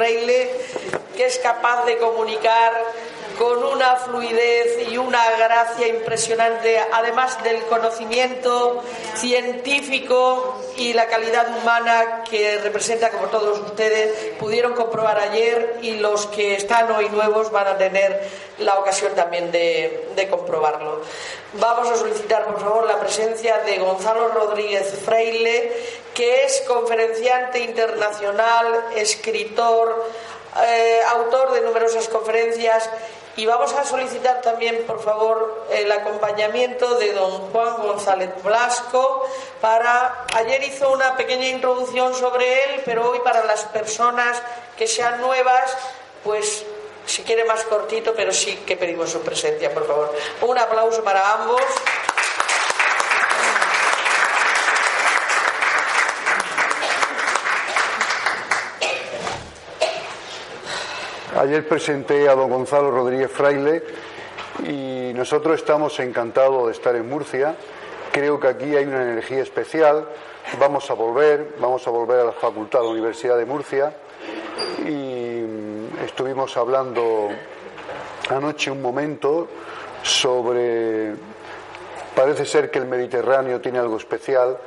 Freile, que es capaz de comunicar una fluidez y una gracia impresionante, además del conocimiento científico y la calidad humana que representa, como todos ustedes pudieron comprobar ayer y los que están hoy nuevos van a tener la ocasión también de, comprobarlo. Vamos a solicitar, por favor, la presencia de Gonzalo Rodríguez Freile, que es conferenciante internacional, escritor, eh, autor de numerosas conferencias y vamos a solicitar también, por favor, el acompañamiento de don Juan González Blasco para. Ayer hizo una pequeña introducción sobre él, pero hoy para las personas que sean nuevas, pues si quiere más cortito, pero sí que pedimos su presencia, por favor. Un aplauso para ambos. Ayer presenté a don Gonzalo Rodríguez Fraile y nosotros estamos encantados de estar en Murcia. Creo que aquí hay una energía especial. Vamos a volver, vamos a volver a la Facultad de la Universidad de Murcia y estuvimos hablando anoche un momento sobre, parece ser que el Mediterráneo tiene algo especial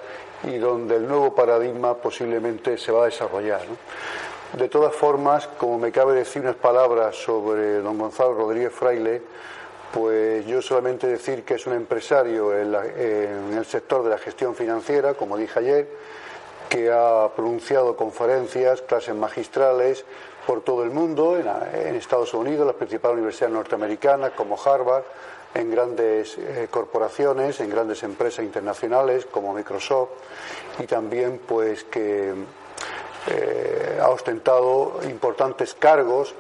y donde el nuevo paradigma posiblemente se va a desarrollar. De todas formas, como me cabe decir unas palabras sobre don Gonzalo Rodríguez Fraile, pues yo solamente decir que es un empresario en, el sector de la gestión financiera, como dije ayer, que ha pronunciado conferencias, clases magistrales por todo el mundo, en, Estados Unidos, las principales universidades norteamericanas como Harvard, en grandes eh, corporaciones, en grandes empresas internacionales como Microsoft, y también pues que eh, ha ostentado importantes cargos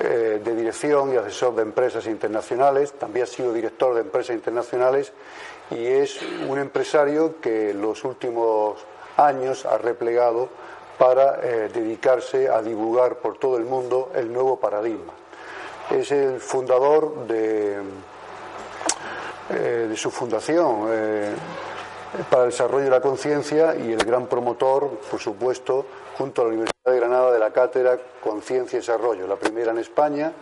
eh, de dirección y asesor de empresas internacionales, también ha sido director de empresas internacionales y es un empresario que los últimos años ha replegado para eh, dedicarse a divulgar por todo el mundo el nuevo paradigma. Es el fundador de, de su fundación para el desarrollo de la conciencia y el gran promotor, por supuesto, junto a la Universidad de Granada de la cátedra Conciencia y Desarrollo, la primera en España,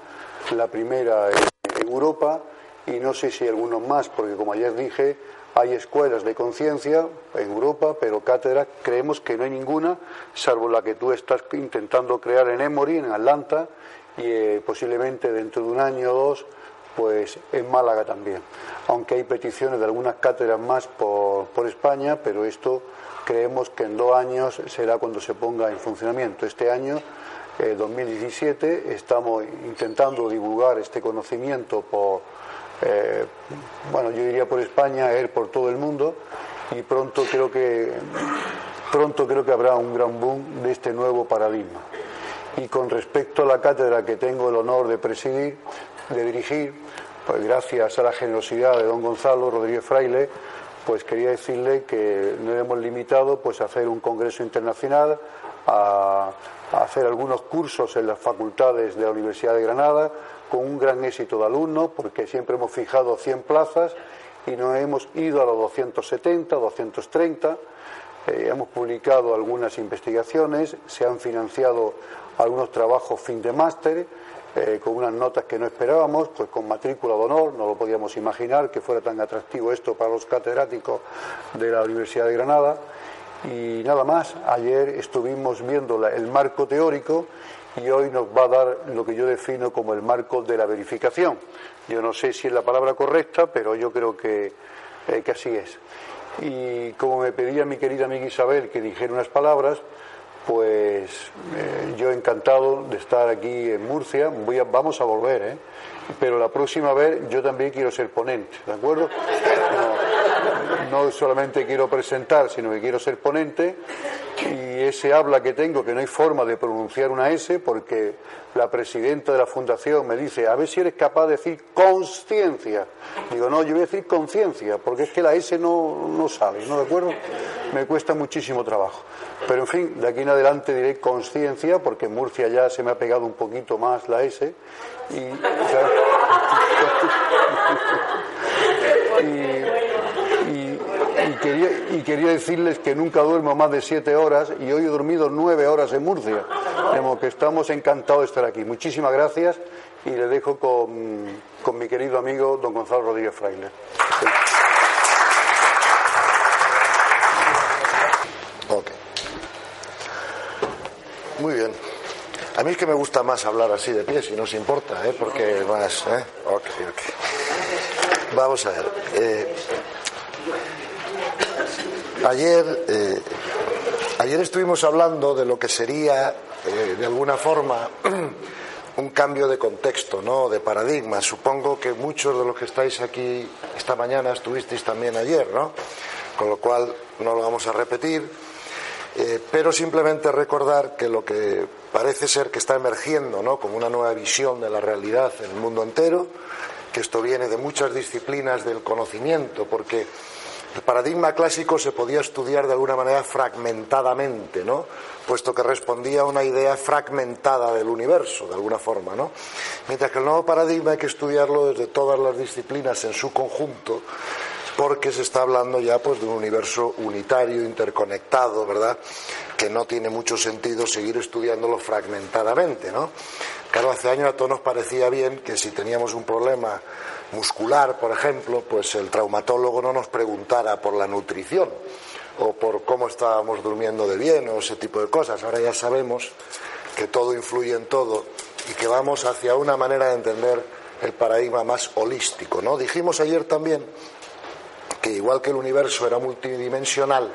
la primera en Europa y no sé si algunos más, porque como ayer dije, hay escuelas de conciencia en Europa, pero cátedra creemos que no hay ninguna, salvo la que tú estás intentando crear en Emory, en Atlanta, y eh, posiblemente dentro de un año o dos, pues en Málaga también. Aunque hay peticiones de algunas cátedras más por, por España, pero esto creemos que en dos años será cuando se ponga en funcionamiento. Este año, 2017, eh, estamos intentando divulgar este conocimiento por, eh, bueno, yo diría por España, ir por todo el mundo y pronto creo que pronto creo que habrá un gran boom de este nuevo paradigma. Y con respecto a la cátedra que tengo el honor de presidir, de dirigir, pues gracias a la generosidad de don Gonzalo Rodríguez Fraile, pues quería decirle que no hemos limitado pues a hacer un congreso internacional, a, hacer algunos cursos en las facultades de la Universidad de Granada con un gran éxito de alumnos, porque siempre hemos fijado 100 plazas y nos hemos ido a los 270, 230. Eh, hemos publicado algunas investigaciones, se han financiado algunos trabajos fin de máster eh, con unas notas que no esperábamos, pues con matrícula de honor, no lo podíamos imaginar que fuera tan atractivo esto para los catedráticos de la Universidad de Granada. Y nada más, ayer estuvimos viendo el marco teórico y hoy nos va a dar lo que yo defino como el marco de la verificación. Yo no sé si es la palabra correcta, pero yo creo que, eh, que así es. Y como me pedía mi querida amiga Isabel que dijera unas palabras, pues eh, yo encantado de estar aquí en Murcia. Voy vamos a volver, ¿eh? Pero la próxima vez yo también quiero ser ponente, ¿de acuerdo? Solamente quiero presentar, sino que quiero ser ponente y ese habla que tengo, que no hay forma de pronunciar una S, porque la presidenta de la fundación me dice, a ver si eres capaz de decir conciencia. Digo, no, yo voy a decir conciencia, porque es que la S no, no sale, ¿no? ¿De acuerdo? Me cuesta muchísimo trabajo. Pero en fin, de aquí en adelante diré conciencia, porque en Murcia ya se me ha pegado un poquito más la S. Y y, quería, decirles que nunca duermo más de siete horas y hoy he dormido nueve horas en Murcia. Que estamos encantados de estar aquí. Muchísimas gracias y le dejo con, con mi querido amigo don Gonzalo Rodríguez Fraile. Muy bien. A mí es que me gusta más hablar así de pie, si no os importa, ¿eh? porque más. ¿eh? Vamos a ver. Eh, ayer, eh, ayer estuvimos hablando de lo que sería, eh, de alguna forma, un cambio de contexto, ¿no? de paradigma. Supongo que muchos de los que estáis aquí esta mañana estuvisteis también ayer, ¿no? Con lo cual no lo vamos a repetir. Eh, pero simplemente recordar que lo que parece ser que está emergiendo ¿no? como una nueva visión de la realidad en el mundo entero, que esto viene de muchas disciplinas del conocimiento, porque el paradigma clásico se podía estudiar de alguna manera fragmentadamente, ¿no? puesto que respondía a una idea fragmentada del universo, de alguna forma. ¿no? Mientras que el nuevo paradigma hay que estudiarlo desde todas las disciplinas en su conjunto, porque se está hablando ya pues de un universo unitario, interconectado, ¿verdad? Que no tiene mucho sentido seguir estudiándolo fragmentadamente, ¿no? Claro, hace años a todos nos parecía bien que si teníamos un problema muscular, por ejemplo, pues el traumatólogo no nos preguntara por la nutrición o por cómo estábamos durmiendo de bien o ese tipo de cosas. Ahora ya sabemos que todo influye en todo y que vamos hacia una manera de entender el paradigma más holístico, ¿no? Dijimos ayer también que igual que el universo era multidimensional,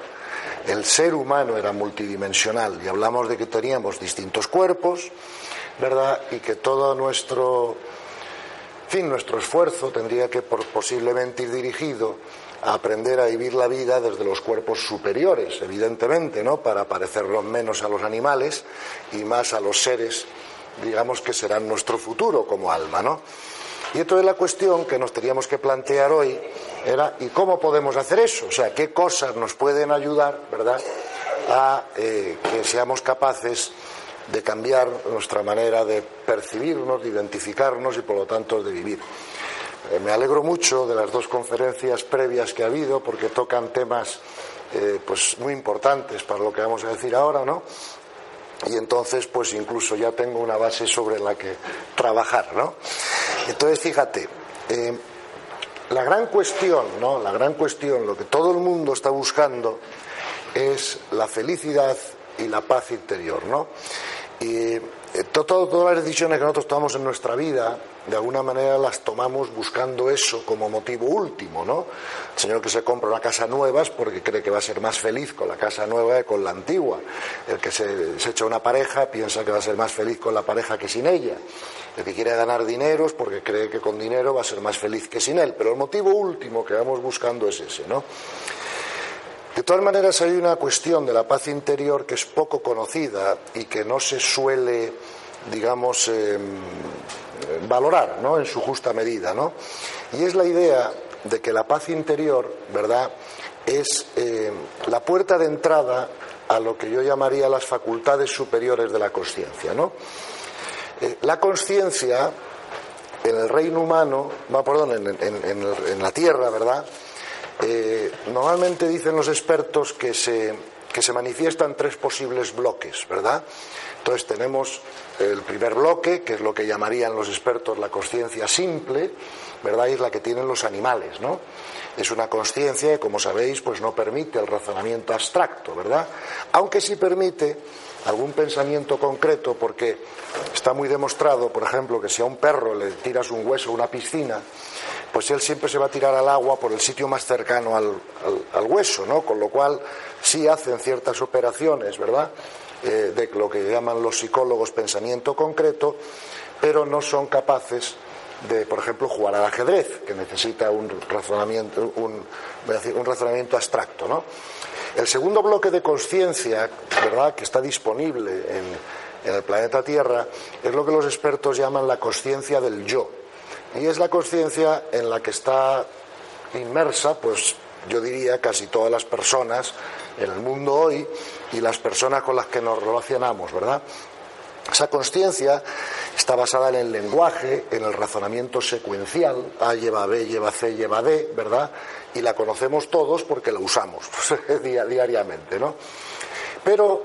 el ser humano era multidimensional y hablamos de que teníamos distintos cuerpos, ¿verdad? Y que todo nuestro, nuestro esfuerzo tendría que posiblemente ir dirigido a aprender a vivir la vida desde los cuerpos superiores, evidentemente, ¿no? Para parecernos menos a los animales y más a los seres, digamos, que serán nuestro futuro como alma, ¿no? Y entonces la cuestión que nos teníamos que plantear hoy era ¿y cómo podemos hacer eso? O sea, ¿qué cosas nos pueden ayudar, verdad, a eh, que seamos capaces de cambiar nuestra manera de percibirnos, de identificarnos y por lo tanto de vivir? Eh, me alegro mucho de las dos conferencias previas que ha habido porque tocan temas eh, pues muy importantes para lo que vamos a decir ahora, ¿no? y entonces pues incluso ya tengo una base sobre la que trabajar, ¿no? Entonces fíjate, eh, la gran cuestión, ¿no? La gran cuestión, lo que todo el mundo está buscando es la felicidad y la paz interior, ¿no? Y eh, todas las decisiones que nosotros tomamos en nuestra vida, de alguna manera las tomamos buscando eso como motivo último, ¿no? El señor que se compra una casa nueva es porque cree que va a ser más feliz con la casa nueva que con la antigua. El que se, se echa una pareja piensa que va a ser más feliz con la pareja que sin ella. El que quiere ganar dinero es porque cree que con dinero va a ser más feliz que sin él. Pero el motivo último que vamos buscando es ese, ¿no? De todas maneras, hay una cuestión de la paz interior que es poco conocida y que no se suele, digamos, em, valorar ¿no? en su justa medida. ¿no? Y es la idea de que la paz interior, ¿verdad?, es em, la puerta de entrada a lo que yo llamaría las facultades superiores de la conciencia. ¿no? Eh, la conciencia en el reino humano, perdón, en la tierra, ¿verdad?, eh, normalmente dicen los expertos que se, que se manifiestan tres posibles bloques, ¿verdad? Entonces tenemos el primer bloque, que es lo que llamarían los expertos la conciencia simple, ¿verdad? Y es la que tienen los animales, ¿no? Es una conciencia que, como sabéis, pues no permite el razonamiento abstracto, ¿verdad? Aunque sí permite algún pensamiento concreto, porque está muy demostrado, por ejemplo, que si a un perro le tiras un hueso a una piscina, pues él siempre se va a tirar al agua por el sitio más cercano al, hueso, ¿no? Con lo cual sí hacen ciertas operaciones, ¿verdad? Eh, de lo que llaman los psicólogos pensamiento concreto, pero no son capaces de, por ejemplo, jugar al ajedrez, que necesita un razonamiento, un, un razonamiento abstracto, ¿no? El segundo bloque de conciencia, ¿verdad?, que está disponible en, en el planeta Tierra, es lo que los expertos llaman la conciencia del yo. Y es la conciencia en la que está inmersa, pues yo diría casi todas las personas en el mundo hoy y las personas con las que nos relacionamos, ¿verdad? Esa conciencia está basada en el lenguaje, en el razonamiento secuencial, A lleva B, lleva C, lleva D, ¿verdad? Y la conocemos todos porque la usamos diariamente, ¿no? Pero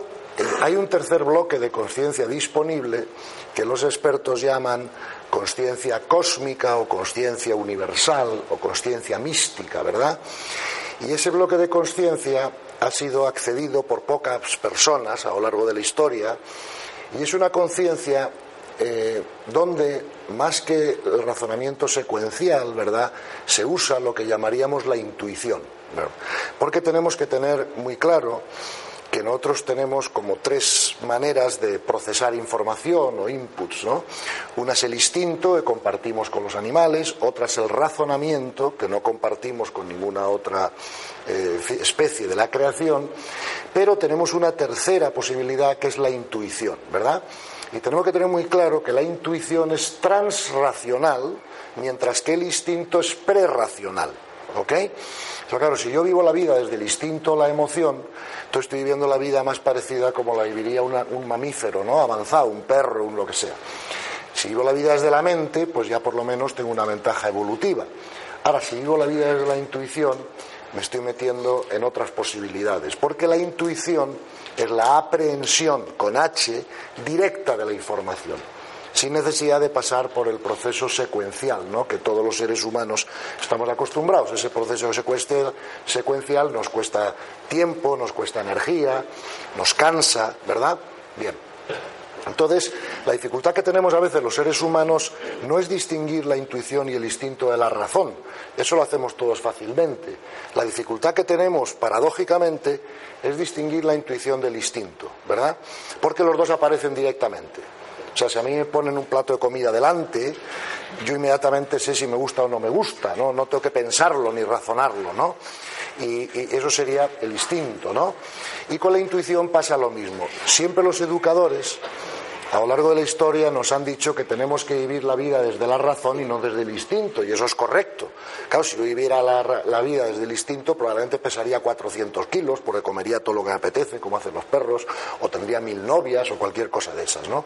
hay un tercer bloque de conciencia disponible que los expertos llaman conciencia cósmica o conciencia universal o conciencia mística, ¿verdad? Y ese bloque de conciencia ha sido accedido por pocas personas a lo largo de la historia y es una conciencia eh, donde más que el razonamiento secuencial, ¿verdad?, se usa lo que llamaríamos la intuición. Porque tenemos que tener muy claro que nosotros tenemos como tres maneras de procesar información o inputs, ¿no? Una es el instinto que compartimos con los animales, otra es el razonamiento que no compartimos con ninguna otra eh, especie de la creación, pero tenemos una tercera posibilidad que es la intuición, ¿verdad? Y tenemos que tener muy claro que la intuición es transracional, mientras que el instinto es prerracional. ¿Ok? claro, si yo vivo la vida desde el instinto, la emoción, entonces estoy viviendo la vida más parecida como la viviría un mamífero, ¿no? Avanzado, un perro, un lo que sea. Si vivo la vida desde la mente, pues ya por lo menos tengo una ventaja evolutiva. Ahora, si vivo la vida desde la intuición, me estoy metiendo en otras posibilidades, porque la intuición es la aprehensión con H directa de la información sin necesidad de pasar por el proceso secuencial, ¿no? que todos los seres humanos estamos acostumbrados. Ese proceso secuencial nos cuesta tiempo, nos cuesta energía, nos cansa, ¿verdad? Bien. Entonces, la dificultad que tenemos a veces los seres humanos no es distinguir la intuición y el instinto de la razón. Eso lo hacemos todos fácilmente. La dificultad que tenemos, paradójicamente, es distinguir la intuición del instinto, ¿verdad? Porque los dos aparecen directamente. O sea, si a mí me ponen un plato de comida delante, yo inmediatamente sé si me gusta o no me gusta, ¿no? No tengo que pensarlo ni razonarlo, ¿no? Y, y, eso sería el instinto, ¿no? Y con la intuición pasa lo mismo. Siempre los educadores a lo largo de la historia nos han dicho que tenemos que vivir la vida desde la razón y no desde el instinto, y eso es correcto. Claro, si yo viviera la, vida desde el instinto, probablemente pesaría 400 kilos, porque comería todo lo que me apetece, como hacen los perros, o tendría mil novias o cualquier cosa de esas, ¿no?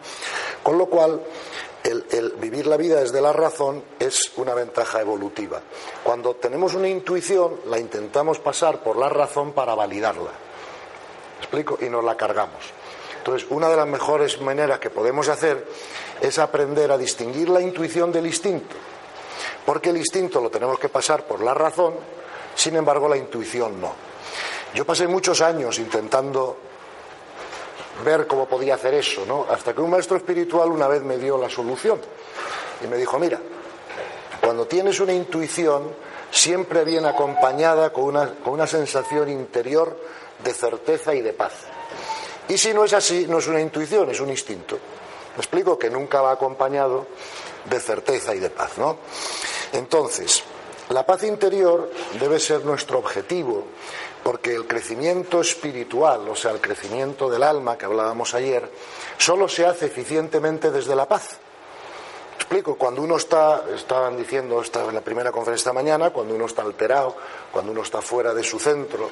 Con lo cual, el, vivir la vida desde la razón es una ventaja evolutiva. Cuando tenemos una intuición, la intentamos pasar por la razón para validarla. explico? Y nos la cargamos. Entonces, una de las mejores maneras que podemos hacer es aprender a distinguir la intuición del instinto. Porque el instinto lo tenemos que pasar por la razón, sin embargo la intuición no. Yo pasé muchos años intentando ver cómo podía hacer eso, ¿no? Hasta que un maestro espiritual una vez me dio la solución y me dijo, mira, cuando tienes una intuición siempre viene acompañada con una, con una sensación interior de certeza y de paz. Y si no es así, no es una intuición, es un instinto. Me explico que nunca va acompañado de certeza y de paz, ¿no? Entonces, la paz interior debe ser nuestro objetivo, porque el crecimiento espiritual, o sea, el crecimiento del alma que hablábamos ayer, solo se hace eficientemente desde la paz cuando uno está, estaban diciendo en la primera conferencia esta mañana, cuando uno está alterado, cuando uno está fuera de su centro,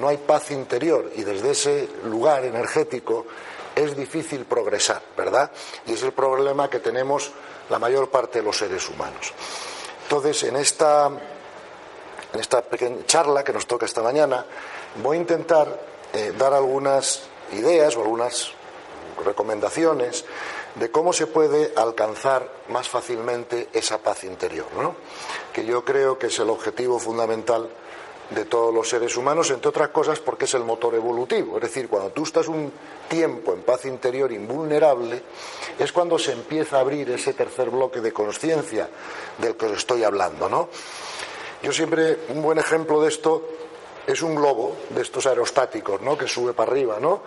no hay paz interior y desde ese lugar energético es difícil progresar, ¿verdad? Y es el problema que tenemos la mayor parte de los seres humanos. Entonces, en esta, en esta pequeña charla que nos toca esta mañana, voy a intentar eh, dar algunas ideas o algunas recomendaciones de cómo se puede alcanzar más fácilmente esa paz interior, que yo creo que es el objetivo fundamental de todos los seres humanos, entre otras cosas porque es el motor evolutivo. Es decir, cuando tú estás un tiempo en paz interior invulnerable, es cuando se empieza a abrir ese tercer bloque de conciencia del que os estoy hablando. ¿no? Yo siempre, un buen ejemplo de esto es un globo de estos aerostáticos, ¿no? Que sube para arriba, ¿no?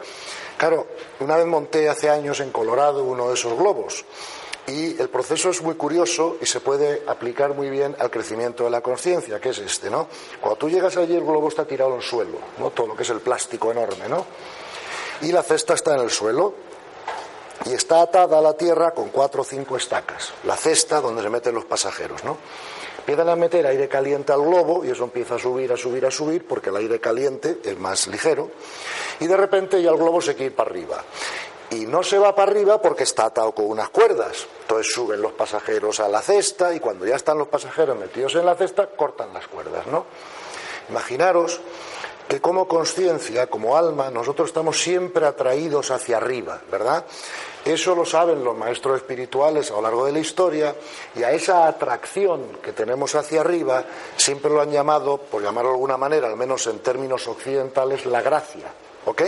Claro, una vez monté hace años en Colorado uno de esos globos y el proceso es muy curioso y se puede aplicar muy bien al crecimiento de la conciencia, que es este, ¿no? Cuando tú llegas allí el globo está tirado en el suelo, ¿no? Todo lo que es el plástico enorme, ¿no? Y la cesta está en el suelo y está atada a la tierra con cuatro o cinco estacas. La cesta donde se meten los pasajeros, ¿no? Empiezan a meter aire caliente al globo y eso empieza a subir, a subir, a subir, porque el aire caliente es más ligero, y de repente ya el globo se quiere ir para arriba. y no se va para arriba porque está atado con unas cuerdas. Entonces suben los pasajeros a la cesta y cuando ya están los pasajeros metidos en la cesta, cortan las cuerdas, ¿no? Imaginaros que como conciencia, como alma, nosotros estamos siempre atraídos hacia arriba, ¿verdad? Eso lo saben los maestros espirituales a lo largo de la historia y a esa atracción que tenemos hacia arriba siempre lo han llamado, por llamarlo de alguna manera, al menos en términos occidentales, la gracia, ¿ok?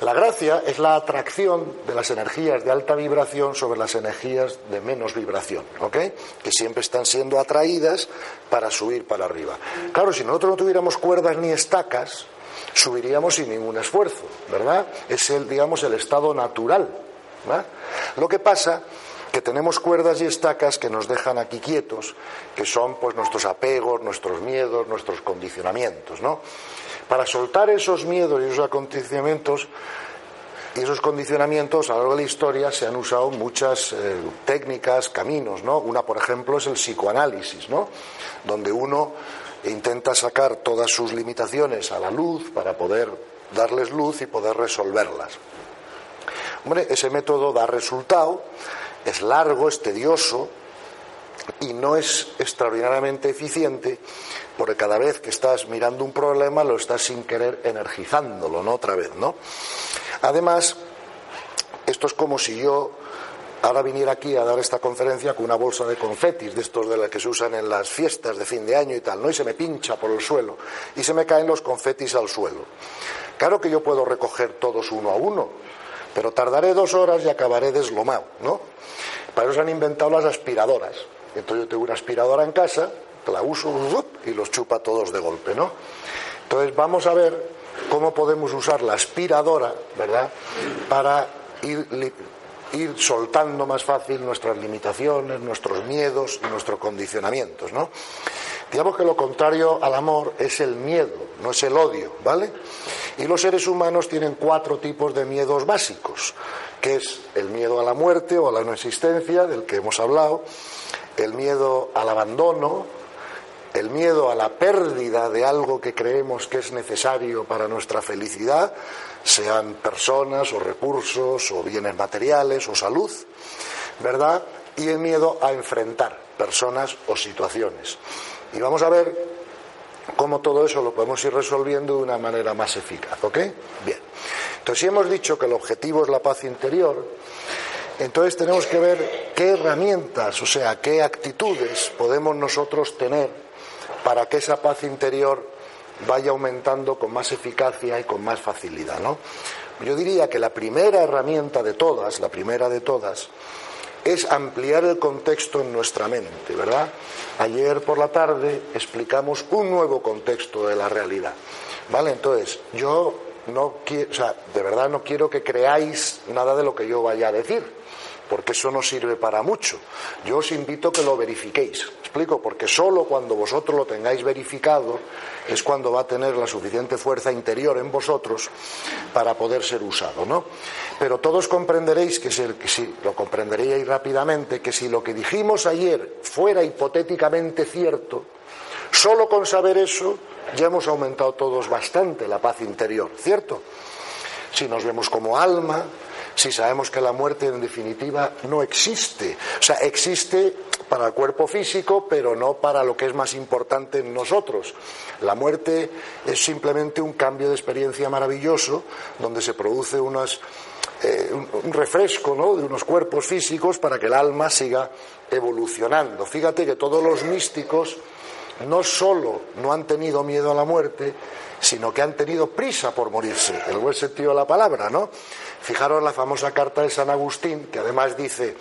La gracia es la atracción de las energías de alta vibración sobre las energías de menos vibración, ¿ok? Que siempre están siendo atraídas para subir para arriba. Claro, si nosotros no tuviéramos cuerdas ni estacas, subiríamos sin ningún esfuerzo, ¿verdad? Es el, digamos, el estado natural. Lo que pasa que tenemos cuerdas y estacas que nos dejan aquí quietos, que son pues nuestros apegos, nuestros miedos, nuestros condicionamientos, ¿no? Para soltar esos miedos y esos acondicionamientos y esos condicionamientos a lo largo de la historia se han usado muchas eh, técnicas, caminos, ¿no? Una, por ejemplo, es el psicoanálisis, ¿no? Donde uno intenta sacar todas sus limitaciones a la luz para poder darles luz y poder resolverlas. Hombre, ese método da resultado, es largo, es tedioso y no es extraordinariamente eficiente porque cada vez que estás mirando un problema lo estás sin querer energizándolo, ¿no? Otra vez, ¿no? Además, esto es como si yo ahora viniera aquí a dar esta conferencia con una bolsa de confetis, de estos de las que se usan en las fiestas de fin de año y tal, ¿no? Y se me pincha por el suelo y se me caen los confetis al suelo. Claro que yo puedo recoger todos uno a uno, pero tardaré dos horas y acabaré deslomado, ¿no? Para eso se han inventado las aspiradoras. Entonces yo tengo una aspiradora en casa la uso y los chupa todos de golpe, ¿no? Entonces vamos a ver cómo podemos usar la aspiradora, ¿verdad? Para ir, ir soltando más fácil nuestras limitaciones, nuestros miedos y nuestros condicionamientos, ¿no? Digamos que lo contrario al amor es el miedo, no es el odio, ¿vale? Y los seres humanos tienen cuatro tipos de miedos básicos, que es el miedo a la muerte o a la no existencia, del que hemos hablado, el miedo al abandono, el miedo a la pérdida de algo que creemos que es necesario para nuestra felicidad, sean personas o recursos o bienes materiales o salud, ¿verdad? Y el miedo a enfrentar personas o situaciones. Y vamos a ver cómo todo eso lo podemos ir resolviendo de una manera más eficaz, ¿ok? Bien. Entonces, si hemos dicho que el objetivo es la paz interior, entonces tenemos que ver qué herramientas, o sea, qué actitudes podemos nosotros tener para que esa paz interior vaya aumentando con más eficacia y con más facilidad. ¿no? Yo diría que la primera herramienta de todas, la primera de todas, es ampliar el contexto en nuestra mente, ¿verdad? Ayer por la tarde explicamos un nuevo contexto de la realidad, ¿vale? Entonces, yo no quiero, o sea, de verdad no quiero que creáis nada de lo que yo vaya a decir, porque eso no sirve para mucho. Yo os invito a que lo verifiquéis explico? Porque solo cuando vosotros lo tengáis verificado es cuando va a tener la suficiente fuerza interior en vosotros para poder ser usado, ¿no? Pero todos comprenderéis que si, lo comprenderíais rápidamente que si lo que dijimos ayer fuera hipotéticamente cierto, solo con saber eso ya hemos aumentado todos bastante la paz interior, ¿cierto? Si nos vemos como alma, si sabemos que la muerte en definitiva no existe. O sea, existe para el cuerpo físico, pero no para lo que es más importante en nosotros. La muerte es simplemente un cambio de experiencia maravilloso donde se produce eh, un, refresco de unos cuerpos físicos para que el alma siga evolucionando. Fíjate que todos los místicos no solo no han tenido miedo a la muerte, sino que han tenido prisa por morirse, el buen sentido de la palabra, ¿no? Fijaros la famosa carta de San Agustín, que además dice,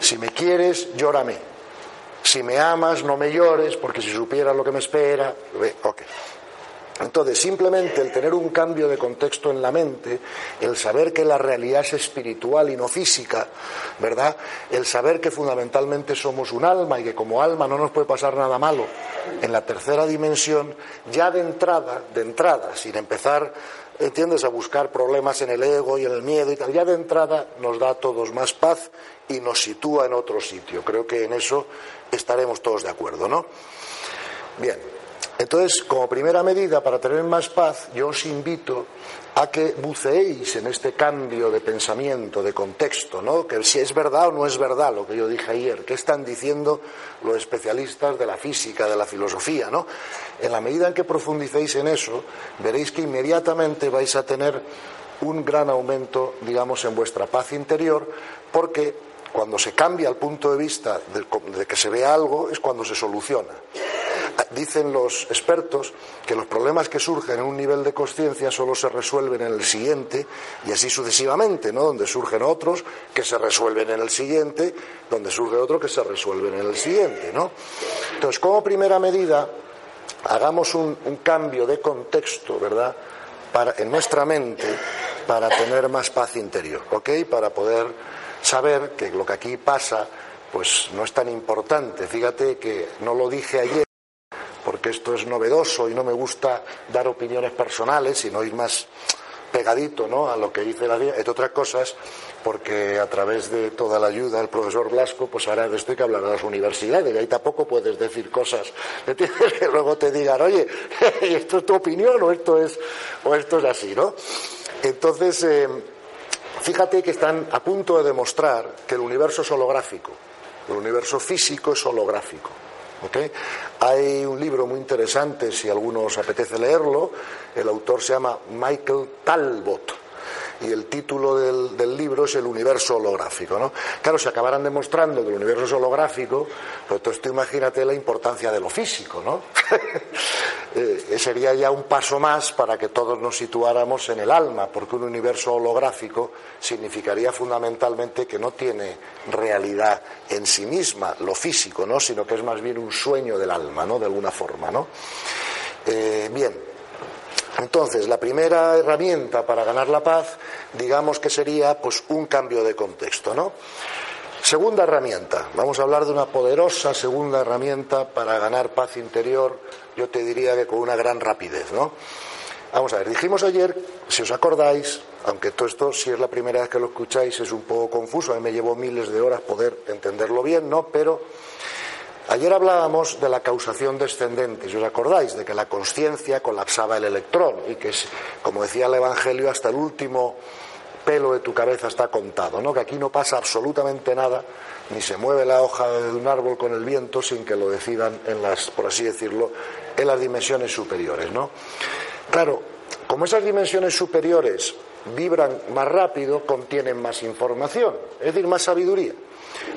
si me quieres, llórame. Si me amas, no me llores, porque si supieras lo que me espera... Ok. Entonces, simplemente el tener un cambio de contexto en la mente, el saber que la realidad es espiritual y no física, ¿verdad? El saber que fundamentalmente somos un alma y que como alma no nos puede pasar nada malo en la tercera dimensión, ya de entrada, de entrada, sin empezar entiendes, a buscar problemas en el ego y en el miedo y tal. Ya de entrada nos da a todos más paz y nos sitúa en otro sitio. Creo que en eso estaremos todos de acuerdo, ¿no? Bien, Entonces, como primera medida para tener más paz, yo os invito a que buceéis en este cambio de pensamiento, de contexto, ¿no? Que si es verdad o no es verdad lo que yo dije ayer, qué están diciendo los especialistas de la física, de la filosofía, ¿no? En la medida en que profundicéis en eso, veréis que inmediatamente vais a tener un gran aumento, digamos, en vuestra paz interior, porque cuando se cambia el punto de vista de, que se ve algo es cuando se soluciona. Dicen los expertos que los problemas que surgen en un nivel de conciencia solo se resuelven en el siguiente y así sucesivamente, ¿no? Donde surgen otros que se resuelven en el siguiente, donde surge otro que se resuelven en el siguiente, ¿no? Entonces, como primera medida, hagamos un, cambio de contexto, ¿verdad? En nuestra mente para tener más paz interior, ¿ok? Para poder saber que lo que aquí pasa pues no es tan importante. Fíjate que no lo dije ayer porque esto es novedoso y no me gusta dar opiniones personales, sino ir más pegadito ¿no? a lo que dice la entre otras cosas, porque a través de toda la ayuda del profesor Blasco, pues ahora de que hablar a las universidades, y ahí tampoco puedes decir cosas que luego te digan, oye, esto es tu opinión o esto es, o esto es así, ¿no? Entonces, eh, Fíjate que están a punto de demostrar que el universo es holográfico, el universo físico es holográfico. Hay un libro muy interesante, si alguno apetece leerlo, el autor se llama Michael Talbot y el título del, libro es El universo holográfico. ¿no? Claro, si acabaran demostrando que el universo es holográfico, pues entonces tú imagínate la importancia de lo físico, ¿no? Eh, sería ya un paso más para que todos nos situáramos en el alma, porque un universo holográfico significaría fundamentalmente que no tiene realidad en sí misma, lo físico, ¿no? sino que es más bien un sueño del alma, ¿no? de alguna forma. ¿no? Eh, bien, entonces, la primera herramienta para ganar la paz, digamos que sería pues un cambio de contexto, ¿no? Segunda herramienta, vamos a hablar de una poderosa segunda herramienta para ganar paz interior, yo te diría que con una gran rapidez, ¿no? Vamos a ver, dijimos ayer, si os acordáis, aunque todo esto, si es la primera vez que lo escucháis, es un poco confuso, a mí me llevó miles de horas poder entenderlo bien, ¿no? Pero Ayer hablábamos de la causación descendente, si os acordáis, de que la conciencia colapsaba el electrón y que, como decía el Evangelio, hasta el último pelo de tu cabeza está contado, ¿no? Que aquí no pasa absolutamente nada, ni se mueve la hoja de un árbol con el viento sin que lo decidan en las, por así decirlo, en las dimensiones superiores, ¿no? Claro, como esas dimensiones superiores vibran más rápido, contienen más información, es decir, más sabiduría.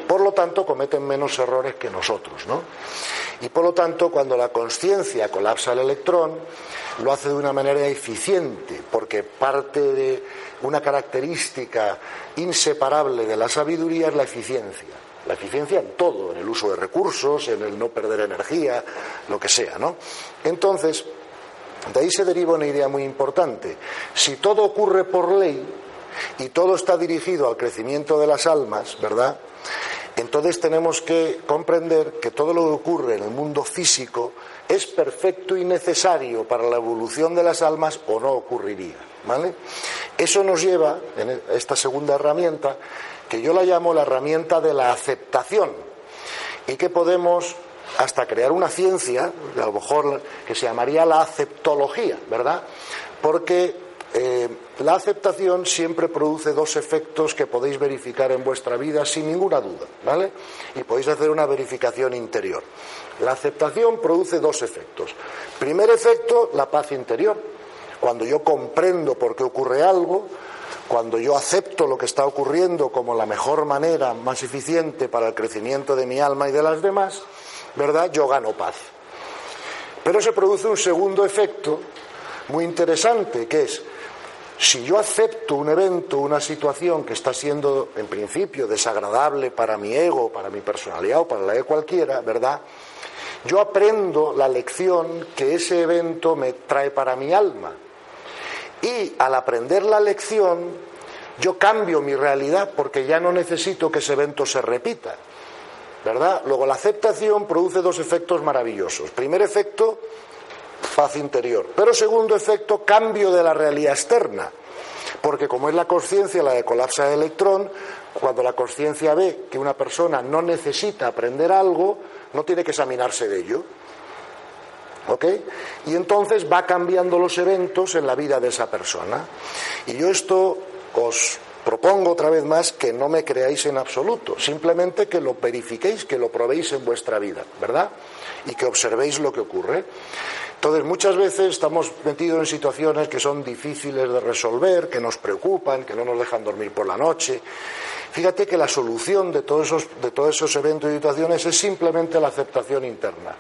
Por lo tanto, cometen menos errores que nosotros, ¿no? Y por lo tanto, cuando la conciencia colapsa el electrón, lo hace de una manera eficiente, porque parte de una característica inseparable de la sabiduría es la eficiencia. La eficiencia en todo, en el uso de recursos, en el no perder energía, lo que sea, ¿no? Entonces, de ahí se deriva una idea muy importante. Si todo ocurre por ley y todo está dirigido al crecimiento de las almas, ¿verdad? Entonces tenemos que comprender que todo lo que ocurre en el mundo físico es perfecto y necesario para la evolución de las almas o no ocurriría. ¿vale? Eso nos lleva, en esta segunda herramienta, que yo la llamo la herramienta de la aceptación, y que podemos hasta crear una ciencia, a lo mejor que se llamaría la aceptología, ¿verdad? Porque eh, la aceptación siempre produce dos efectos que podéis verificar en vuestra vida sin ninguna duda, ¿vale? Y podéis hacer una verificación interior. La aceptación produce dos efectos. Primer efecto, la paz interior. Cuando yo comprendo por qué ocurre algo, cuando yo acepto lo que está ocurriendo como la mejor manera, más eficiente para el crecimiento de mi alma y de las demás, ¿verdad? Yo gano paz. Pero se produce un segundo efecto muy interesante, que es si yo acepto un evento, una situación que está siendo en principio desagradable para mi ego, para mi personalidad o para la de cualquiera, ¿verdad? Yo aprendo la lección que ese evento me trae para mi alma. Y al aprender la lección, yo cambio mi realidad porque ya no necesito que ese evento se repita. ¿Verdad? Luego la aceptación produce dos efectos maravillosos. Primer efecto, paz interior. Pero segundo efecto, cambio de la realidad externa. Porque como es la conciencia la de colapsa de electrón, cuando la conciencia ve que una persona no necesita aprender algo, no tiene que examinarse de ello. ¿Ok? Y entonces va cambiando los eventos en la vida de esa persona. Y yo esto os propongo otra vez más que no me creáis en absoluto, simplemente que lo verifiquéis, que lo probéis en vuestra vida, ¿verdad? Y que observéis lo que ocurre. Entonces, muchas veces estamos metidos en situaciones que son difíciles de resolver, que nos preocupan, que no nos dejan dormir por la noche. Fíjate que la solución de todos esos, de todos esos eventos y situaciones es simplemente la aceptación interna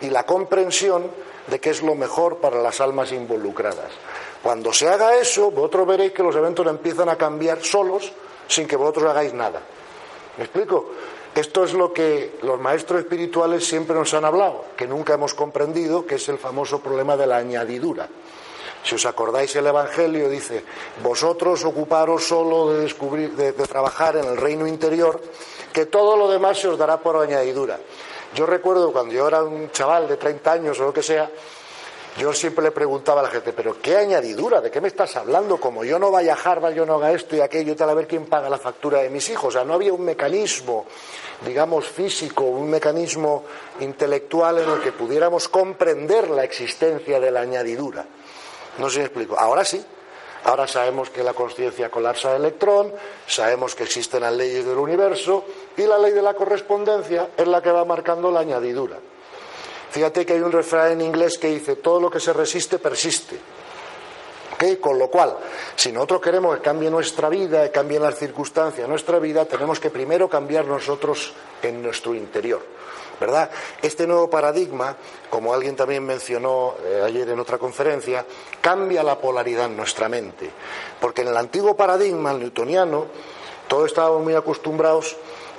y la comprensión de que es lo mejor para las almas involucradas. Cuando se haga eso, vosotros veréis que los eventos empiezan a cambiar solos sin que vosotros hagáis nada. ¿Me explico? Esto es lo que los maestros espirituales siempre nos han hablado, que nunca hemos comprendido, que es el famoso problema de la añadidura. Si os acordáis el Evangelio dice, vosotros ocuparos solo de descubrir, de, trabajar en el reino interior, que todo lo demás se os dará por añadidura. Yo recuerdo cuando yo era un chaval de 30 años o lo que sea, yo siempre le preguntaba a la gente, pero ¿qué añadidura? ¿De qué me estás hablando? Como yo no vaya a Harvard, yo no haga esto y aquello y tal, a ver quién paga la factura de mis hijos. O sea, no había un mecanismo, digamos, físico, un mecanismo intelectual en el que pudiéramos comprender la existencia de la añadidura. No sé si me explico. Ahora sí. Ahora sabemos que la conciencia colapsa de electrón, sabemos que existen las leyes del universo y la ley de la correspondencia es la que va marcando la añadidura. Fíjate que hay un refrán en inglés que dice, todo lo que se resiste persiste. Con lo cual, si nosotros queremos que cambie nuestra vida, que cambien las circunstancias de nuestra vida, tenemos que primero cambiar nosotros en nuestro interior. ¿verdad? Este nuevo paradigma, como alguien también mencionó eh, ayer en otra conferencia, cambia la polaridad en nuestra mente. Porque en el antiguo paradigma, el newtoniano, todos estábamos muy acostumbrados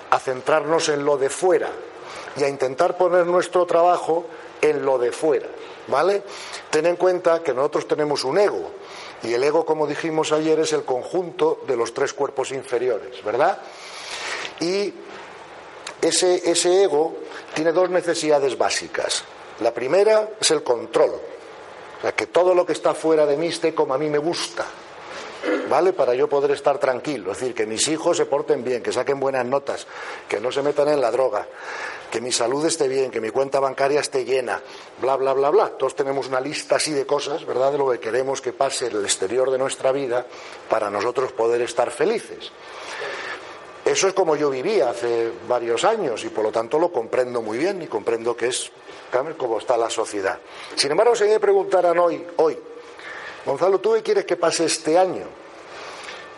a centrarnos en lo de fuera y a intentar poner nuestro trabajo en lo de fuera, ¿vale? Ten en cuenta que nosotros tenemos un ego y el ego, como dijimos ayer, es el conjunto de los tres cuerpos inferiores, ¿verdad? Y ese, ese ego tiene dos necesidades básicas. La primera es el control, o sea, que todo lo que está fuera de mí esté como a mí me gusta, ¿vale? Para yo poder estar tranquilo, es decir, que mis hijos se porten bien, que saquen buenas notas, que no se metan en la droga, que mi salud esté bien, que mi cuenta bancaria esté llena, bla, bla, bla, bla. Todos tenemos una lista así de cosas, ¿verdad?, de lo que queremos que pase en el exterior de nuestra vida para nosotros poder estar felices. Eso es como yo vivía hace varios años y por lo tanto lo comprendo muy bien y comprendo que es como está la sociedad. Sin embargo, si me preguntaran hoy, hoy, Gonzalo, ¿tú qué quieres que pase este año?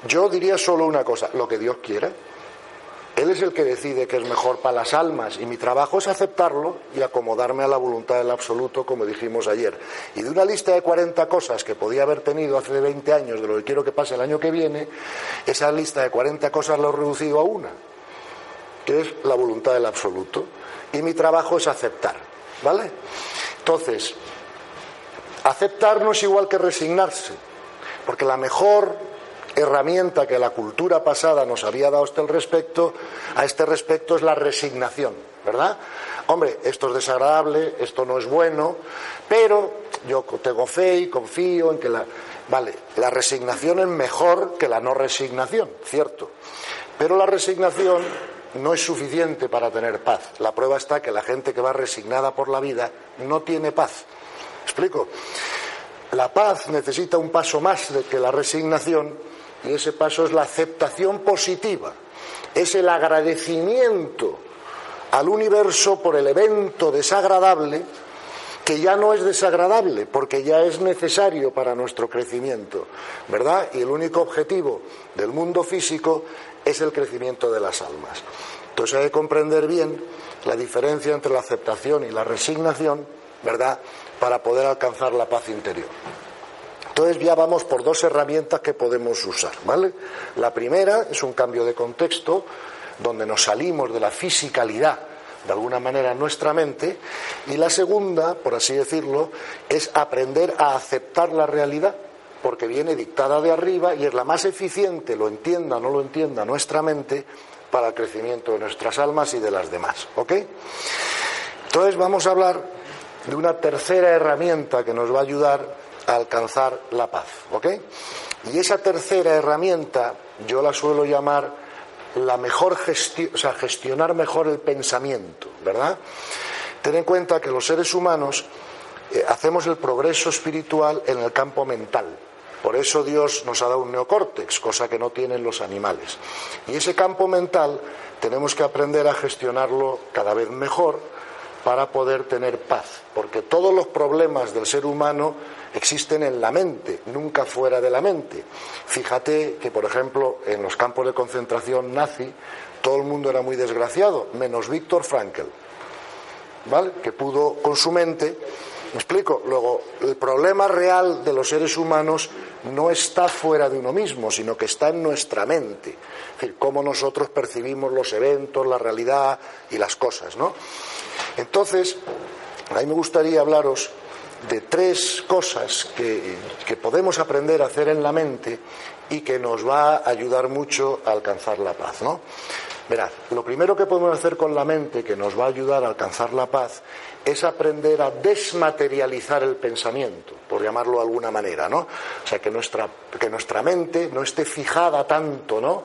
Yo diría solo una cosa, lo que Dios quiera. Él es el que decide que es mejor para las almas y mi trabajo es aceptarlo y acomodarme a la voluntad del absoluto, como dijimos ayer. Y de una lista de 40 cosas que podía haber tenido hace 20 años de lo que quiero que pase el año que viene, esa lista de 40 cosas la he reducido a una, que es la voluntad del absoluto. Y mi trabajo es aceptar, ¿vale? Entonces, aceptar no es igual que resignarse, porque la mejor herramienta que la cultura pasada nos había dado este respecto, a este respecto es la resignación, ¿verdad? Hombre, esto es desagradable, esto no es bueno, pero yo tengo fe y confío en que la vale, la resignación es mejor que la no resignación, cierto. Pero la resignación no es suficiente para tener paz. La prueba está que la gente que va resignada por la vida no tiene paz. ¿Explico? La paz necesita un paso más de que la resignación y ese paso es la aceptación positiva, es el agradecimiento al universo por el evento desagradable que ya no es desagradable porque ya es necesario para nuestro crecimiento, ¿verdad? Y el único objetivo del mundo físico es el crecimiento de las almas. Entonces hay que comprender bien la diferencia entre la aceptación y la resignación, ¿verdad? Para poder alcanzar la paz interior. Entonces ya vamos por dos herramientas que podemos usar, ¿vale? La primera es un cambio de contexto donde nos salimos de la fisicalidad de alguna manera en nuestra mente y la segunda, por así decirlo, es aprender a aceptar la realidad porque viene dictada de arriba y es la más eficiente, lo entienda o no lo entienda nuestra mente, para el crecimiento de nuestras almas y de las demás. ¿Ok? Entonces vamos a hablar de una tercera herramienta que nos va a ayudar alcanzar la paz. ¿Ok? Y esa tercera herramienta yo la suelo llamar la mejor gestión, o sea, gestionar mejor el pensamiento, ¿verdad? Ten en cuenta que los seres humanos eh, hacemos el progreso espiritual en el campo mental. Por eso Dios nos ha dado un neocórtex, cosa que no tienen los animales. Y ese campo mental tenemos que aprender a gestionarlo cada vez mejor para poder tener paz, porque todos los problemas del ser humano existen en la mente, nunca fuera de la mente. Fíjate que, por ejemplo, en los campos de concentración nazi, todo el mundo era muy desgraciado, menos Víctor Frankl, ¿vale? Que pudo con su mente ¿Me explico? Luego, el problema real de los seres humanos no está fuera de uno mismo, sino que está en nuestra mente. Es decir, cómo nosotros percibimos los eventos, la realidad y las cosas, ¿no? Entonces, a mí me gustaría hablaros de tres cosas que, que podemos aprender a hacer en la mente y que nos va a ayudar mucho a alcanzar la paz, ¿no? Lo primero que podemos hacer con la mente que nos va a ayudar a alcanzar la paz es aprender a desmaterializar el pensamiento, por llamarlo de alguna manera, ¿no? O sea, que nuestra, que nuestra mente no esté fijada tanto, ¿no?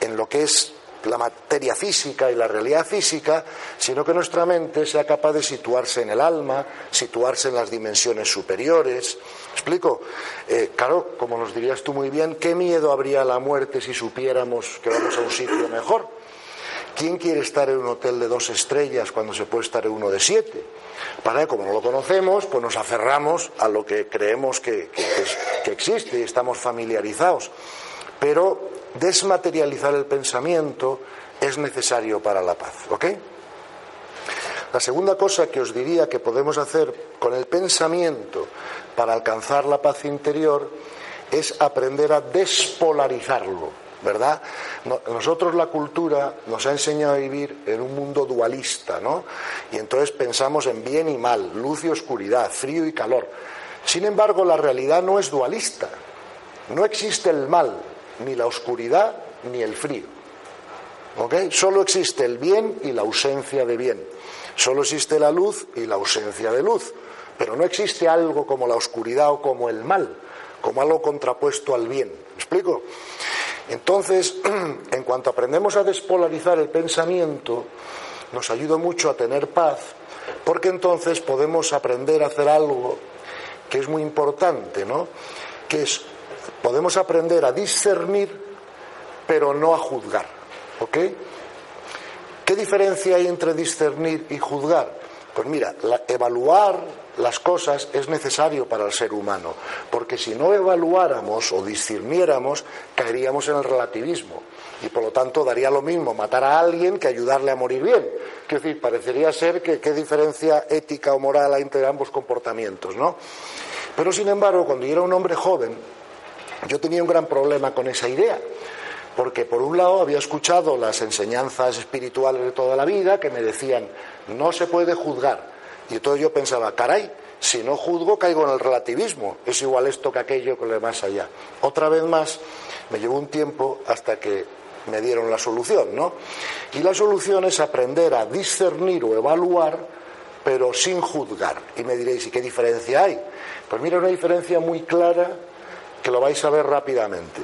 En lo que es la materia física y la realidad física, sino que nuestra mente sea capaz de situarse en el alma, situarse en las dimensiones superiores. ¿Explico? Eh, claro, como nos dirías tú muy bien, ¿qué miedo habría a la muerte si supiéramos que vamos a un sitio mejor? ¿Quién quiere estar en un hotel de dos estrellas cuando se puede estar en uno de siete? Para como no lo conocemos, pues nos aferramos a lo que creemos que, existe y estamos familiarizados. Pero desmaterializar el pensamiento es necesario para la paz. ¿Ok? La segunda cosa que os diría que podemos hacer con el pensamiento para alcanzar la paz interior es aprender a despolarizarlo. ¿Verdad? Nosotros la cultura nos ha enseñado a vivir en un mundo dualista, ¿no? Y entonces pensamos en bien y mal, luz y oscuridad, frío y calor. Sin embargo, la realidad no es dualista. No existe el mal, ni la oscuridad, ni el frío. ¿Ok? Solo existe el bien y la ausencia de bien. Solo existe la luz y la ausencia de luz. Pero no existe algo como la oscuridad o como el mal, como algo contrapuesto al bien. ¿Me explico? Entonces, en cuanto aprendemos a despolarizar el pensamiento, nos ayuda mucho a tener paz, porque entonces podemos aprender a hacer algo que es muy importante, ¿no? Que es, podemos aprender a discernir, pero no a juzgar, ¿ok? ¿Qué diferencia hay entre discernir y juzgar? Pues mira, evaluar las cosas es necesario para el ser humano, porque si no evaluáramos o discerniéramos, caeríamos en el relativismo y por lo tanto daría lo mismo matar a alguien que ayudarle a morir bien. Quiero decir, parecería ser que qué diferencia ética o moral hay entre ambos comportamientos, ¿no? Pero sin embargo, cuando yo era un hombre joven, yo tenía un gran problema con esa idea porque por un lado había escuchado las enseñanzas espirituales de toda la vida que me decían no se puede juzgar, y entonces yo pensaba, caray, si no juzgo caigo en el relativismo, es igual esto que aquello que lo más allá. Otra vez más, me llevó un tiempo hasta que me dieron la solución, ¿no? Y la solución es aprender a discernir o evaluar, pero sin juzgar. Y me diréis, ¿y qué diferencia hay? Pues mira, una diferencia muy clara que lo vais a ver rápidamente.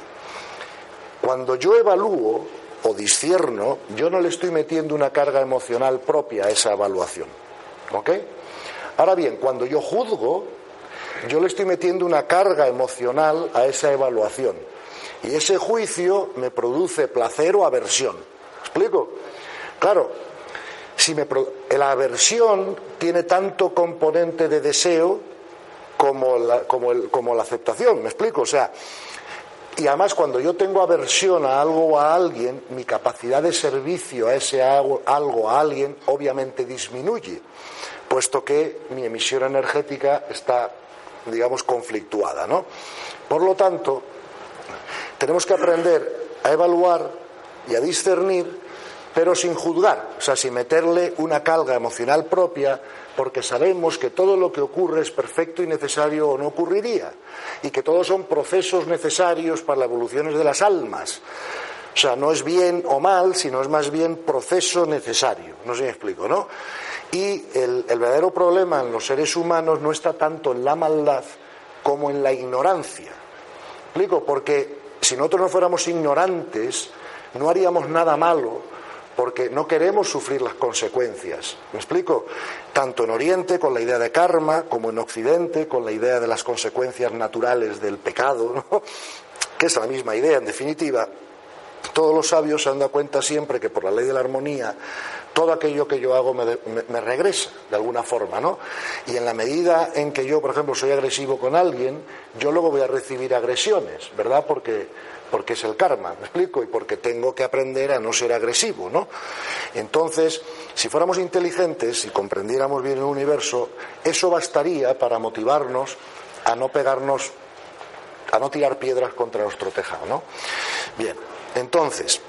Cuando yo evalúo o discierno, yo no le estoy metiendo una carga emocional propia a esa evaluación. ¿Ok? Ahora bien, cuando yo juzgo, yo le estoy metiendo una carga emocional a esa evaluación. Y ese juicio me produce placer o aversión. ¿Explico? Claro, si me la aversión tiene tanto componente de deseo como la, como, la aceptación. ¿Me explico? O sea, y además cuando yo tengo aversión a algo o a alguien, mi capacidad de servicio a ese algo, algo a alguien obviamente disminuye puesto que mi emisión energética está, digamos, conflictuada. ¿no? Por lo tanto, tenemos que aprender a evaluar y a discernir, pero sin juzgar, o sea, sin meterle una carga emocional propia, porque sabemos que todo lo que ocurre es perfecto y necesario o no ocurriría, y que todos son procesos necesarios para las evoluciones de las almas. O sea, no es bien o mal, sino es más bien proceso necesario. No sé si me explico, ¿no? Y el, verdadero problema en los seres humanos no está tanto en la maldad como en la ignorancia. ¿Explico? Porque si nosotros no fuéramos ignorantes, no haríamos nada malo, porque no queremos sufrir las consecuencias. ¿Me explico? Tanto en Oriente con la idea de karma, como en Occidente con la idea de las consecuencias naturales del pecado, que es la misma idea en definitiva. Todos los sabios se han dado cuenta siempre que por la ley de la armonía todo aquello que yo hago me, regresa de alguna forma, ¿no? Y en la medida en que yo, por ejemplo, soy agresivo con alguien, yo luego voy a recibir agresiones, ¿verdad? Porque, porque es el karma, ¿me explico? Y porque tengo que aprender a no ser agresivo, ¿no? Entonces, si fuéramos inteligentes y comprendiéramos bien el universo, eso bastaría para motivarnos a no pegarnos, a no tirar piedras contra nuestro tejado, ¿no? Bien, entonces,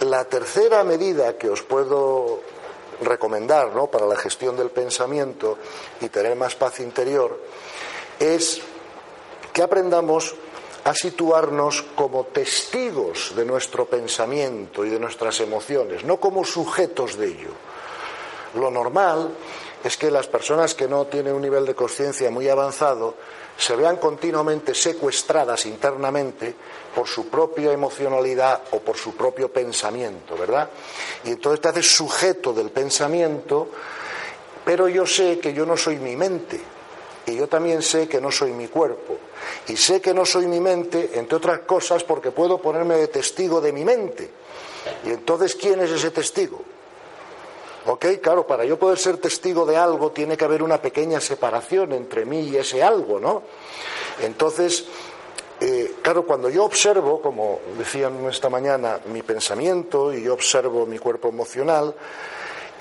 la tercera medida que os puedo recomendar para la gestión del pensamiento y tener más paz interior es que aprendamos a situarnos como testigos de nuestro pensamiento y de nuestras emociones, no como sujetos de ello. Lo normal es que las personas que no tienen un nivel de conciencia muy avanzado se vean continuamente secuestradas internamente por su propia emocionalidad o por su propio pensamiento, ¿verdad? Y entonces te haces sujeto del pensamiento, pero yo sé que yo no soy mi mente, y yo también sé que no soy mi cuerpo, y sé que no soy mi mente, entre otras cosas, porque puedo ponerme de testigo de mi mente. Y entonces, ¿quién es ese testigo? ¿Ok? Claro, para yo poder ser testigo de algo tiene que haber una pequeña separación entre mí y ese algo, ¿no? Entonces, eh, claro, cuando yo observo, como decían esta mañana, mi pensamiento y yo observo mi cuerpo emocional,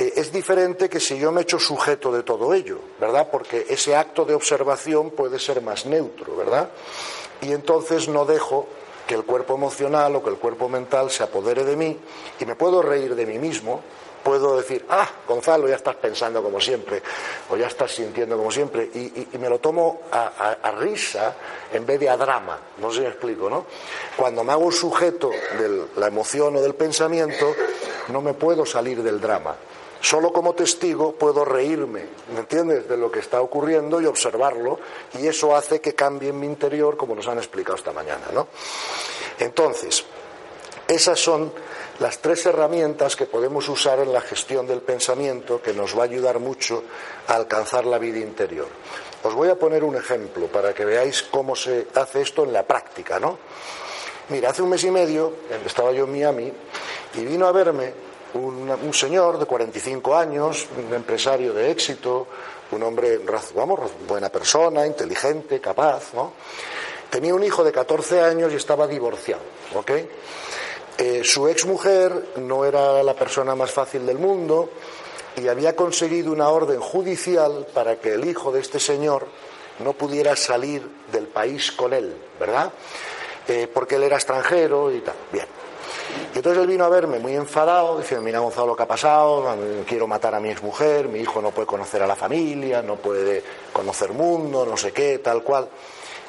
eh, es diferente que si yo me echo sujeto de todo ello, ¿verdad? Porque ese acto de observación puede ser más neutro, ¿verdad? Y entonces no dejo que el cuerpo emocional o que el cuerpo mental se apodere de mí y me puedo reír de mí mismo, puedo decir, ah, Gonzalo, ya estás pensando como siempre, o ya estás sintiendo como siempre, y, me lo tomo a, risa en vez de a drama, no sé si me explico, ¿no? Cuando me hago sujeto de la emoción o del pensamiento, no me puedo salir del drama. Solo como testigo puedo reírme, ¿me entiendes?, de lo que está ocurriendo y observarlo, y eso hace que cambie en mi interior, como nos han explicado esta mañana, ¿no? Entonces, esas son las tres herramientas que podemos usar en la gestión del pensamiento que nos va a ayudar mucho a alcanzar la vida interior. Os voy a poner un ejemplo para que veáis cómo se hace esto en la práctica, ¿no? Mira, hace un mes y medio estaba yo en Miami y vino a verme un, señor de 45 años, un empresario de éxito, un hombre, vamos, buena persona, inteligente, capaz, ¿no? Tenía un hijo de 14 años y estaba divorciado, ¿ok? Eh, su exmujer no era la persona más fácil del mundo y había conseguido una orden judicial para que el hijo de este señor no pudiera salir del país con él, ¿verdad? Eh, porque él era extranjero y tal. Bien. Y entonces él vino a verme muy enfadado, diciendo, mira Gonzalo lo que ha pasado, quiero matar a mi exmujer, mi hijo no puede conocer a la familia, no puede conocer mundo, no sé qué, tal cual.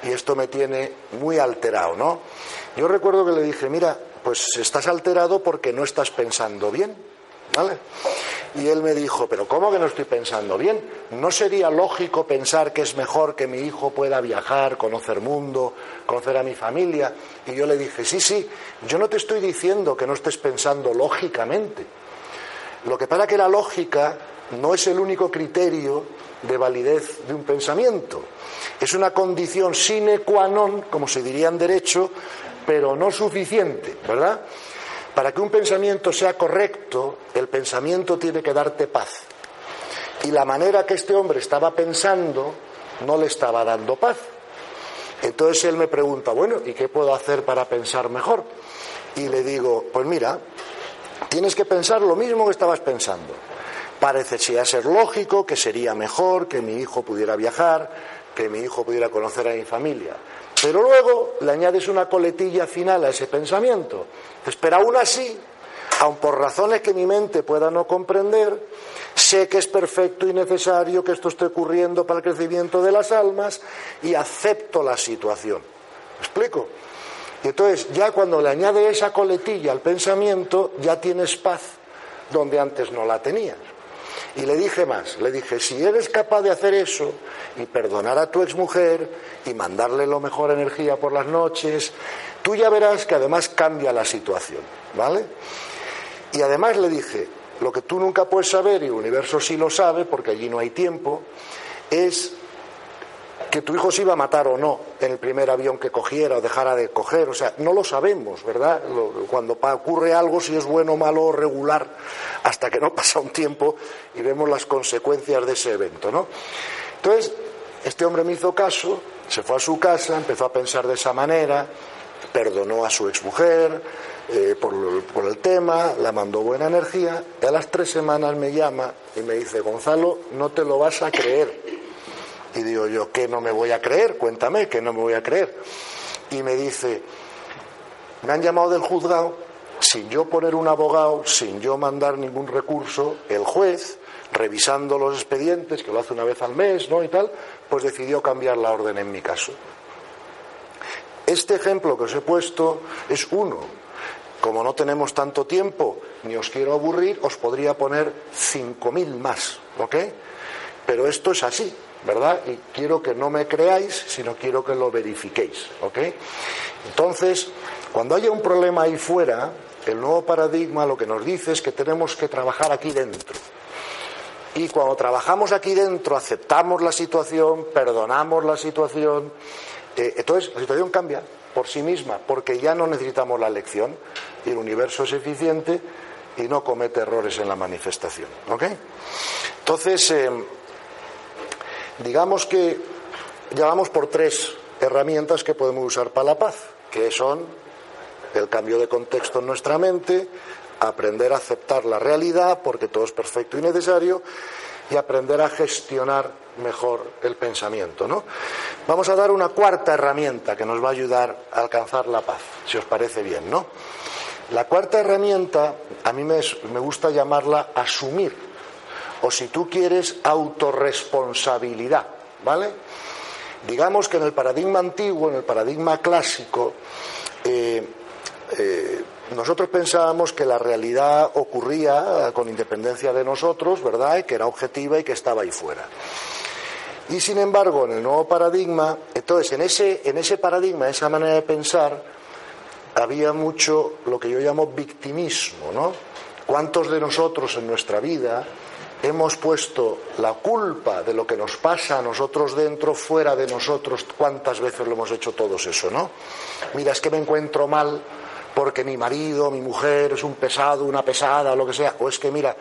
Y esto me tiene muy alterado, ¿no? Yo recuerdo que le dije, mira, pues estás alterado porque no estás pensando bien. ¿Vale? Y él me dijo, pero ¿cómo que no estoy pensando bien? ¿No sería lógico pensar que es mejor que mi hijo pueda viajar, conocer mundo, conocer a mi familia? Y yo le dije, sí, sí, yo no te estoy diciendo que no estés pensando lógicamente. Lo que pasa que la lógica no es el único criterio de validez de un pensamiento. Es una condición sine qua non, como se diría en derecho, pero no suficiente, ¿verdad? Para que un pensamiento sea correcto, el pensamiento tiene que darte paz. Y la manera que este hombre estaba pensando no le estaba dando paz. Entonces él me pregunta, bueno, ¿y qué puedo hacer para pensar mejor? Y le digo, pues mira, tienes que pensar lo mismo que estabas pensando. Parece ser lógico que sería mejor que mi hijo pudiera viajar, que mi hijo pudiera conocer a mi familia. Pero luego le añades una coletilla final a ese pensamiento. pero aún así, aun por razones que mi mente pueda no comprender, sé que es perfecto y necesario que esto esté ocurriendo para el crecimiento de las almas y acepto la situación. ¿Me explico? Y entonces, ya cuando le añade esa coletilla al pensamiento, ya tienes paz donde antes no la tenías. Y le dije más, le dije, si eres capaz de hacer eso y perdonar a tu exmujer y mandarle lo mejor energía por las noches, tú ya verás que además cambia la situación, ¿vale? Y además le dije, lo que tú nunca puedes saber, y el universo sí lo sabe, porque allí no hay tiempo, es que tu hijo se iba a matar o no en el primer avión que cogiera o dejara de coger. O sea, no lo sabemos, ¿verdad? Cuando ocurre algo, si es bueno, malo o regular, hasta que no pasa un tiempo y vemos las consecuencias de ese evento, ¿no? Entonces, este hombre me hizo caso, se fue a su casa, empezó a pensar de esa manera, perdonó a su exmujer eh, por, por el tema, la mandó buena energía, y a las tres semanas me llama y me dice, Gonzalo, no te lo vas a creer y digo yo, ¿qué no me voy a creer? Cuéntame, ¿qué no me voy a creer? Y me dice, me han llamado del juzgado, sin yo poner un abogado, sin yo mandar ningún recurso, el juez, revisando los expedientes, que lo hace una vez al mes, ¿no? Y tal, pues decidió cambiar la orden en mi caso. Este ejemplo que os he puesto es uno. Como no tenemos tanto tiempo, ni os quiero aburrir, os podría poner 5.000 más, ¿ok? Pero esto es así. ¿Verdad? Y quiero que no me creáis, sino quiero que lo verifiquéis, ¿ok? Entonces, cuando haya un problema ahí fuera, el nuevo paradigma lo que nos dice es que tenemos que trabajar aquí dentro. Y cuando trabajamos aquí dentro, aceptamos la situación, perdonamos la situación, eh, entonces la situación cambia por sí misma, porque ya no necesitamos la lección y el universo es eficiente y no comete errores en la manifestación. ¿Ok? Entonces, eh, Digamos que llevamos por tres herramientas que podemos usar para la paz, que son el cambio de contexto en nuestra mente, aprender a aceptar la realidad, porque todo es perfecto y necesario, y aprender a gestionar mejor el pensamiento. ¿no? Vamos a dar una cuarta herramienta que nos va a ayudar a alcanzar la paz, si os parece bien. ¿no? La cuarta herramienta, a mí me, me gusta llamarla asumir o si tú quieres, autorresponsabilidad, ¿vale? Digamos que en el paradigma antiguo, en el paradigma clásico, eh, eh, nosotros pensábamos que la realidad ocurría con independencia de nosotros, ¿verdad? Y que era objetiva y que estaba ahí fuera. Y sin embargo, en el nuevo paradigma, entonces en ese, en ese paradigma, esa manera de pensar, había mucho lo que yo llamo victimismo, ¿no? ¿Cuántos de nosotros en nuestra vida hemos puesto la culpa de lo que nos pasa a nosotros dentro fuera de nosotros. ¿Cuántas veces lo hemos hecho todos eso, no? Mira, es que me encuentro mal porque mi marido, mi mujer es un pesado, una pesada, o lo que sea. O es que, mira,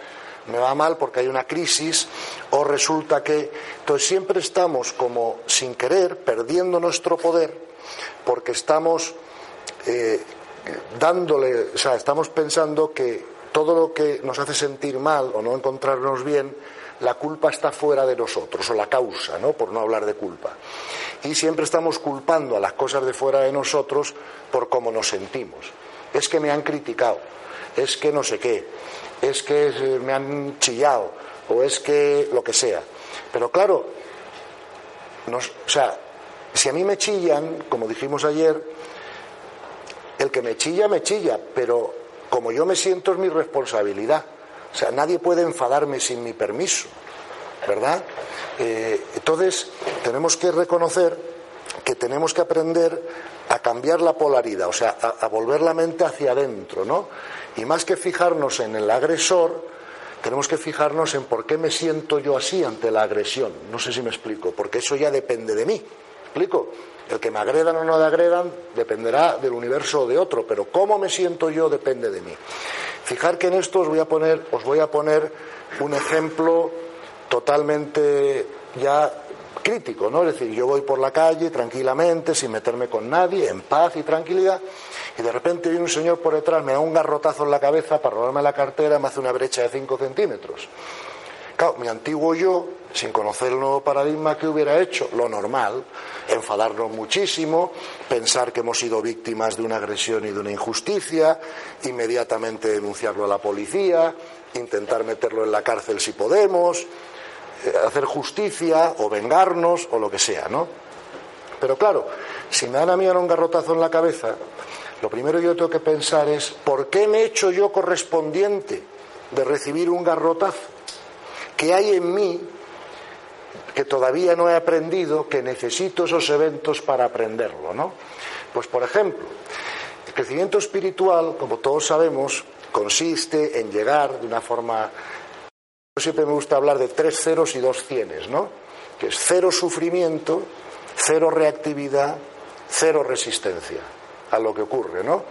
me va mal porque hay una crisis, o resulta que. Entonces siempre estamos como sin querer, perdiendo nuestro poder, porque estamos eh, dándole, o sea, estamos pensando que todo lo que nos hace sentir mal o no encontrarnos bien, la culpa está fuera de nosotros, o la causa, ¿no? Por no hablar de culpa. Y siempre estamos culpando a las cosas de fuera de nosotros por cómo nos sentimos. Es que me han criticado, es que no sé qué, es que me han chillado, o es que lo que sea. Pero claro, o sea, si a mí me chillan, como dijimos ayer, el que me chilla, me chilla, pero como yo me siento es mi responsabilidad. O sea, nadie puede enfadarme sin mi permiso, ¿verdad? Eh, entonces, tenemos que reconocer que tenemos que aprender a cambiar la polaridad, o sea, a, a, volver la mente hacia adentro, ¿no? Y más que fijarnos en el agresor, tenemos que fijarnos en por qué me siento yo así ante la agresión. No sé si me explico, porque eso ya depende de mí. ¿Explico? El que me agredan o no me agredan dependerá del universo o de otro, pero cómo me siento yo depende de mí. Fijar que en esto os voy a poner, os voy a poner un ejemplo totalmente ya crítico, ¿no? Es decir, yo voy por la calle tranquilamente, sin meterme con nadie, en paz y tranquilidad, y de repente viene un señor por detrás, me da un garrotazo en la cabeza para robarme la cartera, me hace una brecha de 5 centímetros. Claro, mi antiguo yo, sin conocer el nuevo paradigma, ¿qué hubiera hecho? Lo normal, enfadarnos muchísimo, pensar que hemos sido víctimas de una agresión y de una injusticia, inmediatamente denunciarlo a la policía, intentar meterlo en la cárcel si podemos, eh, hacer justicia o vengarnos o lo que sea, ¿no? Pero claro, si me dan a mí un garrotazo en la cabeza, lo primero que yo tengo que pensar es, ¿por qué me he hecho yo correspondiente de recibir un garrotazo? ¿Qué hay en mí que todavía no he aprendido, que necesito esos eventos para aprenderlo, ¿no? Pues por ejemplo, el crecimiento espiritual, como todos sabemos, consiste en llegar de una forma... Yo siempre me gusta hablar de tres ceros y dos cienes, ¿no? Que es cero sufrimiento, cero reactividad, cero resistencia a lo que ocurre, ¿no?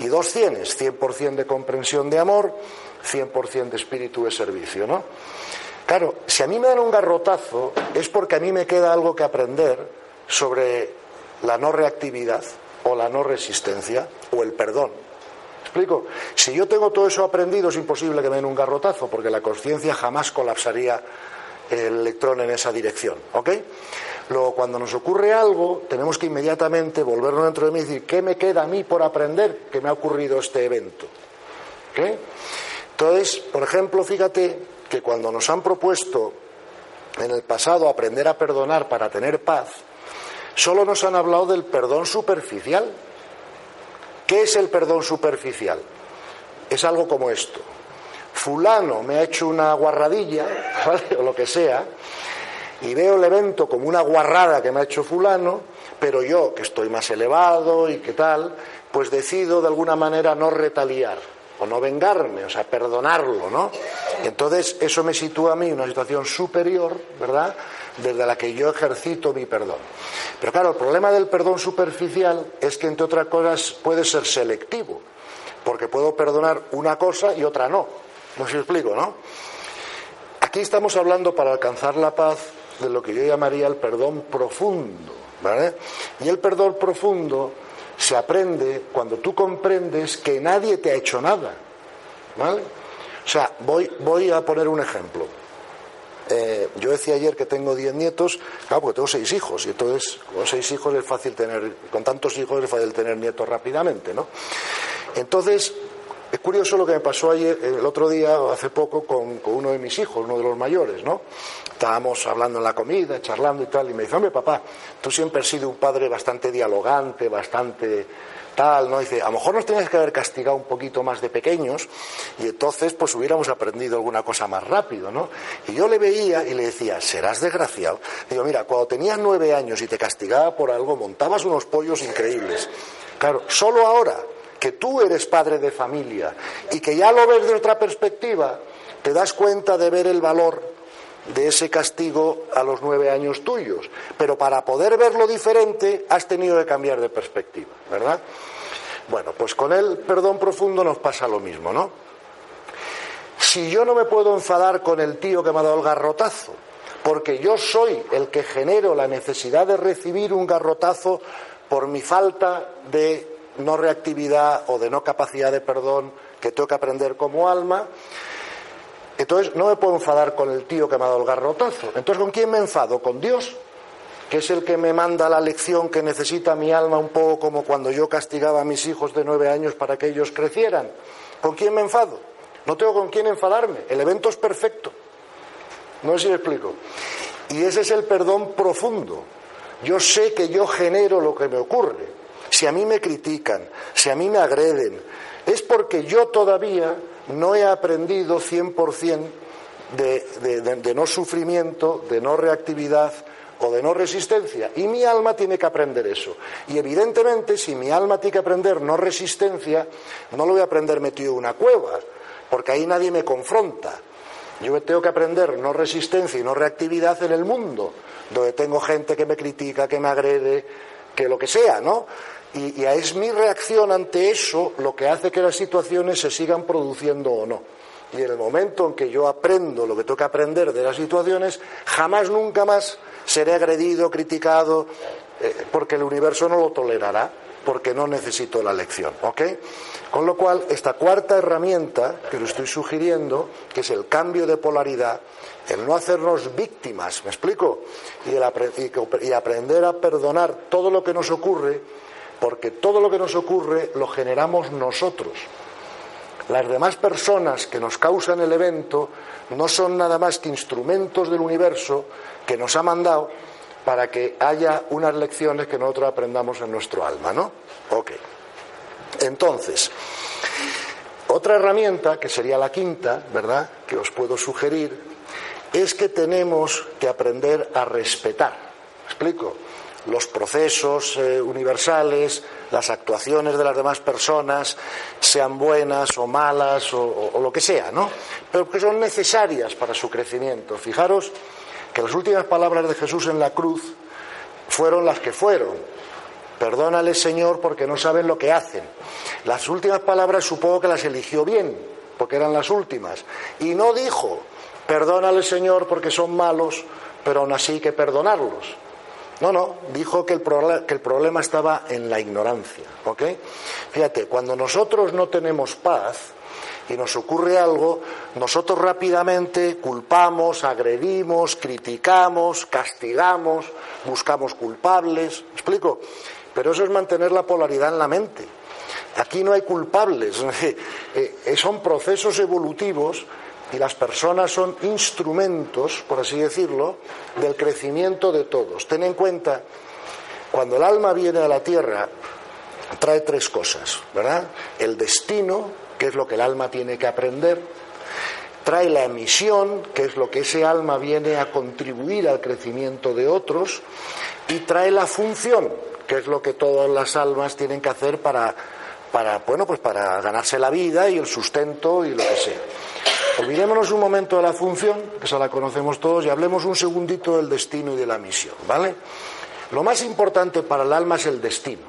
Y dos cienes, 100% de comprensión de amor, 100% de espíritu de servicio, ¿no? Claro, si a mí me dan un garrotazo es porque a mí me queda algo que aprender sobre la no reactividad o la no resistencia o el perdón. ¿Explico? Si yo tengo todo eso aprendido es imposible que me den un garrotazo porque la conciencia jamás colapsaría el electrón en esa dirección. ¿Ok? Luego, cuando nos ocurre algo, tenemos que inmediatamente volvernos dentro de mí y decir, ¿qué me queda a mí por aprender que me ha ocurrido este evento? ¿Ok? Entonces, por ejemplo, fíjate que cuando nos han propuesto en el pasado aprender a perdonar para tener paz, solo nos han hablado del perdón superficial. ¿Qué es el perdón superficial? Es algo como esto. Fulano me ha hecho una guarradilla, o lo que sea, y veo el evento como una guarrada que me ha hecho fulano, pero yo, que estoy más elevado y que tal, pues decido de alguna manera no retaliar o no vengarme, o sea, perdonarlo, ¿no? Entonces, eso me sitúa a mí en una situación superior, ¿verdad?, desde la que yo ejercito mi perdón. Pero claro, el problema del perdón superficial es que, entre otras cosas, puede ser selectivo, porque puedo perdonar una cosa y otra no. No explico, ¿no? Aquí estamos hablando para alcanzar la paz de lo que yo llamaría el perdón profundo, ¿vale? Y el perdón profundo se aprende cuando tú comprendes que nadie te ha hecho nada. ¿Vale? O sea, voy, voy a poner un ejemplo. Eh, yo decía ayer que tengo diez nietos, claro, porque tengo seis hijos, y entonces con seis hijos es fácil tener, con tantos hijos es fácil tener nietos rápidamente, ¿no? Entonces, es curioso lo que me pasó ayer, el otro día, hace poco, con, con, uno de mis hijos, uno de los mayores, ¿no? Estábamos hablando en la comida, charlando y tal, y me dice, hombre, papá, tú siempre has sido un padre bastante dialogante, bastante tal, ¿no? dice, a lo mejor nos tenías que haber castigado un poquito más de pequeños y entonces pues hubiéramos aprendido alguna cosa más rápido, ¿no? Y yo le veía y le decía, serás desgraciado. Digo, mira, cuando tenías nueve años y te castigaba por algo, montabas unos pollos increíbles. Claro, solo ahora que tú eres padre de familia y que ya lo ves de otra perspectiva, te das cuenta de ver el valor de ese castigo a los nueve años tuyos. Pero para poder verlo diferente has tenido que cambiar de perspectiva, ¿verdad? Bueno, pues con el perdón profundo nos pasa lo mismo, ¿no? Si yo no me puedo enfadar con el tío que me ha dado el garrotazo, porque yo soy el que genero la necesidad de recibir un garrotazo por mi falta de no reactividad o de no capacidad de perdón que tengo que aprender como alma, entonces no me puedo enfadar con el tío que me ha dado el garrotazo. Entonces, ¿con quién me enfado? Con Dios, que es el que me manda la lección que necesita mi alma, un poco como cuando yo castigaba a mis hijos de nueve años para que ellos crecieran. ¿Con quién me enfado? No tengo con quién enfadarme. El evento es perfecto. No sé si me explico. Y ese es el perdón profundo. Yo sé que yo genero lo que me ocurre. Si a mí me critican, si a mí me agreden, es porque yo todavía no he aprendido 100% de, de, de, no sufrimiento, de no reactividad o de no resistencia. Y mi alma tiene que aprender eso. Y evidentemente, si mi alma tiene que aprender no resistencia, no lo voy a aprender metido en una cueva, porque ahí nadie me confronta. Yo tengo que aprender no resistencia y no reactividad en el mundo, donde tengo gente que me critica, que me agrede, que lo que sea, ¿no? Y, es mi reacción ante eso lo que hace que las situaciones se sigan produciendo o no. Y en el momento en que yo aprendo lo que tengo que aprender de las situaciones, jamás, nunca más seré agredido, criticado, eh, porque el universo no lo tolerará, porque no necesito la lección. ¿Ok? Con lo cual, esta cuarta herramienta que lo estoy sugiriendo, que es el cambio de polaridad, el no hacernos víctimas, ¿me explico? Y, el, y aprender a perdonar todo lo que nos ocurre porque todo lo que nos ocurre lo generamos nosotros. Las demás personas que nos causan el evento no son nada más que instrumentos del universo que nos ha mandado para que haya unas lecciones que nosotros aprendamos en nuestro alma, ¿no? Ok. Entonces, otra herramienta, que sería la quinta, ¿verdad?, que os puedo sugerir, es que tenemos que aprender a respetar. ¿Me explico? Los procesos eh, universales, las actuaciones de las demás personas sean buenas o malas o, lo que sea, ¿no? Pero que son necesarias para su crecimiento. Fijaros que las últimas palabras de Jesús en la cruz fueron las que fueron. Perdónale, Señor, porque no saben lo que hacen. Las últimas palabras supongo que las eligió bien, porque eran las últimas. Y no dijo, perdónale, Señor, porque son malos, pero aún así hay que perdonarlos. No, no, dijo que el, problema estaba en la ignorancia. ¿ok? Fíjate, cuando nosotros no tenemos paz y nos ocurre algo, nosotros rápidamente culpamos, agredimos, criticamos, castigamos, buscamos culpables. ¿Me explico? Pero eso es mantener la polaridad en la mente. Aquí no hay culpables, eh, son procesos evolutivos y las personas son instrumentos, por así decirlo, del crecimiento de todos. Ten en cuenta, cuando el alma viene a la tierra, trae tres cosas, ¿verdad? El destino, que es lo que el alma tiene que aprender, trae la misión, que es lo que ese alma viene a contribuir al crecimiento de otros, y trae la función, que es lo que todas las almas tienen que hacer para, para, bueno, pues para ganarse la vida y el sustento y lo que sea. Olvidémonos un momento de la función, que esa la conocemos todos, y hablemos un segundito del destino y de la misión, ¿vale? Lo más importante para el alma es el destino,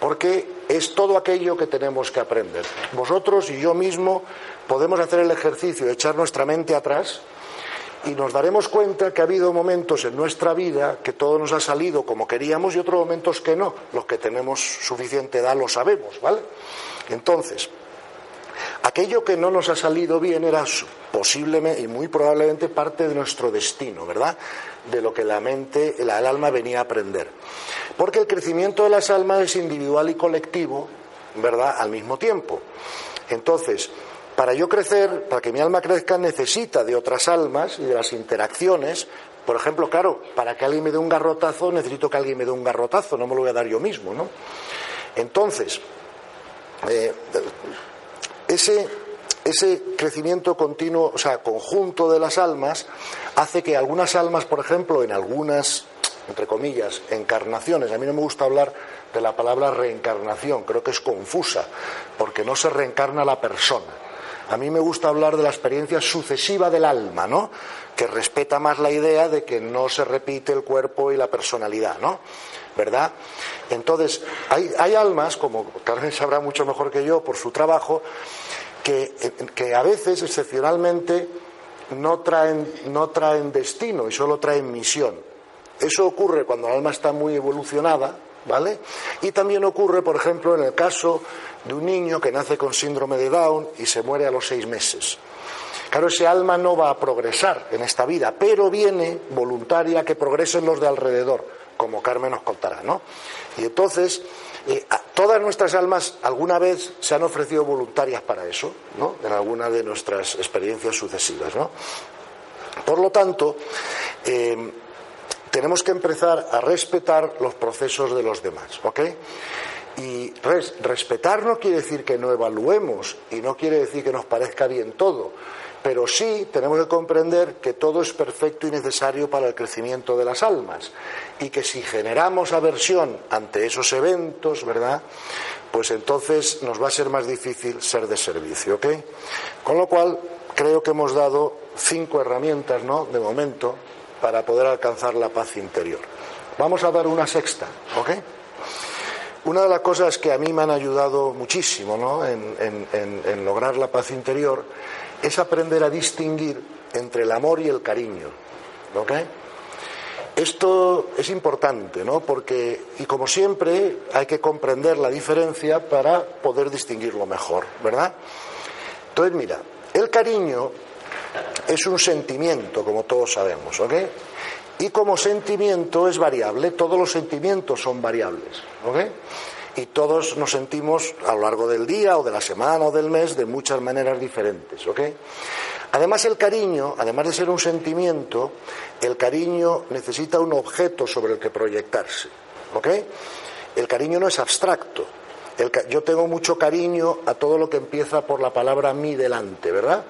porque es todo aquello que tenemos que aprender. Vosotros y yo mismo podemos hacer el ejercicio de echar nuestra mente atrás y nos daremos cuenta que ha habido momentos en nuestra vida que todo nos ha salido como queríamos y otros momentos que no. Los que tenemos suficiente edad lo sabemos, ¿vale? Entonces, aquello que no nos ha salido bien era posiblemente y muy probablemente parte de nuestro destino, ¿verdad? De lo que la mente, el alma venía a aprender. Porque el crecimiento de las almas es individual y colectivo, ¿verdad? Al mismo tiempo. Entonces, para yo crecer, para que mi alma crezca, necesita de otras almas y de las interacciones. Por ejemplo, claro, para que alguien me dé un garrotazo, necesito que alguien me dé un garrotazo, no me lo voy a dar yo mismo, ¿no? Entonces, eh, ese, crecimiento continuo, o sea, conjunto de las almas, hace que algunas almas, por ejemplo, en algunas, entre comillas, encarnaciones, a mí no me gusta hablar de la palabra reencarnación, creo que es confusa, porque no se reencarna la persona. A mí me gusta hablar de la experiencia sucesiva del alma, ¿no? Que respeta más la idea de que no se repite el cuerpo y la personalidad, ¿no? ¿Verdad? Entonces, hay, hay almas, como Carmen sabrá mucho mejor que yo por su trabajo, que, que a veces, excepcionalmente, no traen, no traen destino y solo traen misión. Eso ocurre cuando el alma está muy evolucionada, ¿vale? Y también ocurre, por ejemplo, en el caso de un niño que nace con síndrome de Down y se muere a los seis meses. Claro, ese alma no va a progresar en esta vida, pero viene voluntaria que progresen los de alrededor, como Carmen nos contará, ¿no? Y entonces, eh, todas nuestras almas alguna vez se han ofrecido voluntarias para eso, ¿no? En alguna de nuestras experiencias sucesivas, ¿no? Por lo tanto, eh, tenemos que empezar a respetar los procesos de los demás, ¿ok? Y respetar no quiere decir que no evaluemos y no quiere decir que nos parezca bien todo, pero sí tenemos que comprender que todo es perfecto y necesario para el crecimiento de las almas y que si generamos aversión ante esos eventos, ¿verdad? Pues entonces nos va a ser más difícil ser de servicio, ¿ok? Con lo cual creo que hemos dado cinco herramientas, ¿no? De momento para poder alcanzar la paz interior. Vamos a dar una sexta, ¿ok? Una de las cosas que a mí me han ayudado muchísimo ¿no? en, lograr la paz interior es aprender a distinguir entre el amor y el cariño. ¿ok? Esto es importante, ¿no? Porque, y como siempre, hay que comprender la diferencia para poder distinguirlo mejor, ¿verdad? Entonces, mira, el cariño es un sentimiento, como todos sabemos, ¿ok? Y como sentimiento es variable, todos los sentimientos son variables, ¿ok? Y todos nos sentimos a lo largo del día o de la semana o del mes de muchas maneras diferentes, ¿ok? Además el cariño, además de ser un sentimiento, el cariño necesita un objeto sobre el que proyectarse, ¿ok? El cariño no es abstracto, yo tengo mucho cariño a todo lo que empieza por la palabra mi delante, ¿verdad?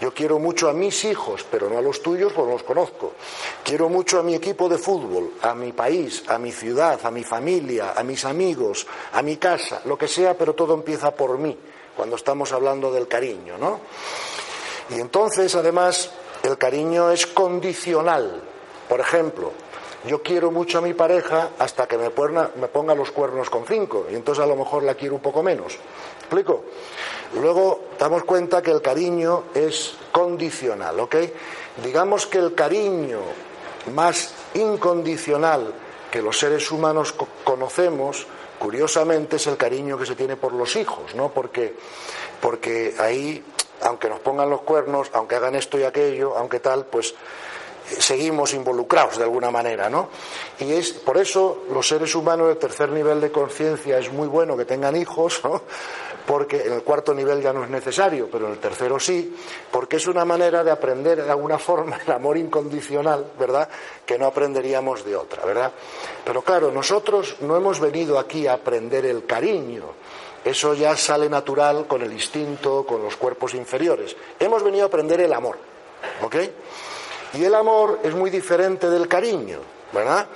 Yo quiero mucho a mis hijos, pero no a los tuyos, porque no los conozco. Quiero mucho a mi equipo de fútbol, a mi país, a mi ciudad, a mi familia, a mis amigos, a mi casa, lo que sea, pero todo empieza por mí, cuando estamos hablando del cariño, ¿no? Y entonces, además, el cariño es condicional. Por ejemplo, yo quiero mucho a mi pareja hasta que me, ponga, los cuernos con cinco, y entonces a lo mejor la quiero un poco menos. ¿Explico? Luego damos cuenta que el cariño es condicional, ¿ok? Digamos que el cariño más incondicional que los seres humanos conocemos, curiosamente, es el cariño que se tiene por los hijos, ¿no? Porque, porque ahí, aunque nos pongan los cuernos, aunque hagan esto y aquello, aunque tal, pues seguimos involucrados de alguna manera, ¿no? Y es por eso los seres humanos de tercer nivel de conciencia es muy bueno que tengan hijos, ¿no? Porque en el cuarto nivel ya no es necesario, pero en el tercero sí, porque es una manera de aprender de alguna forma el amor incondicional, ¿verdad? Que no aprenderíamos de otra, ¿verdad? Pero claro, nosotros no hemos venido aquí a aprender el cariño. Eso ya sale natural con el instinto, con los cuerpos inferiores. Hemos venido a aprender el amor, ¿ok? Y el amor es muy diferente del cariño, ¿verdad?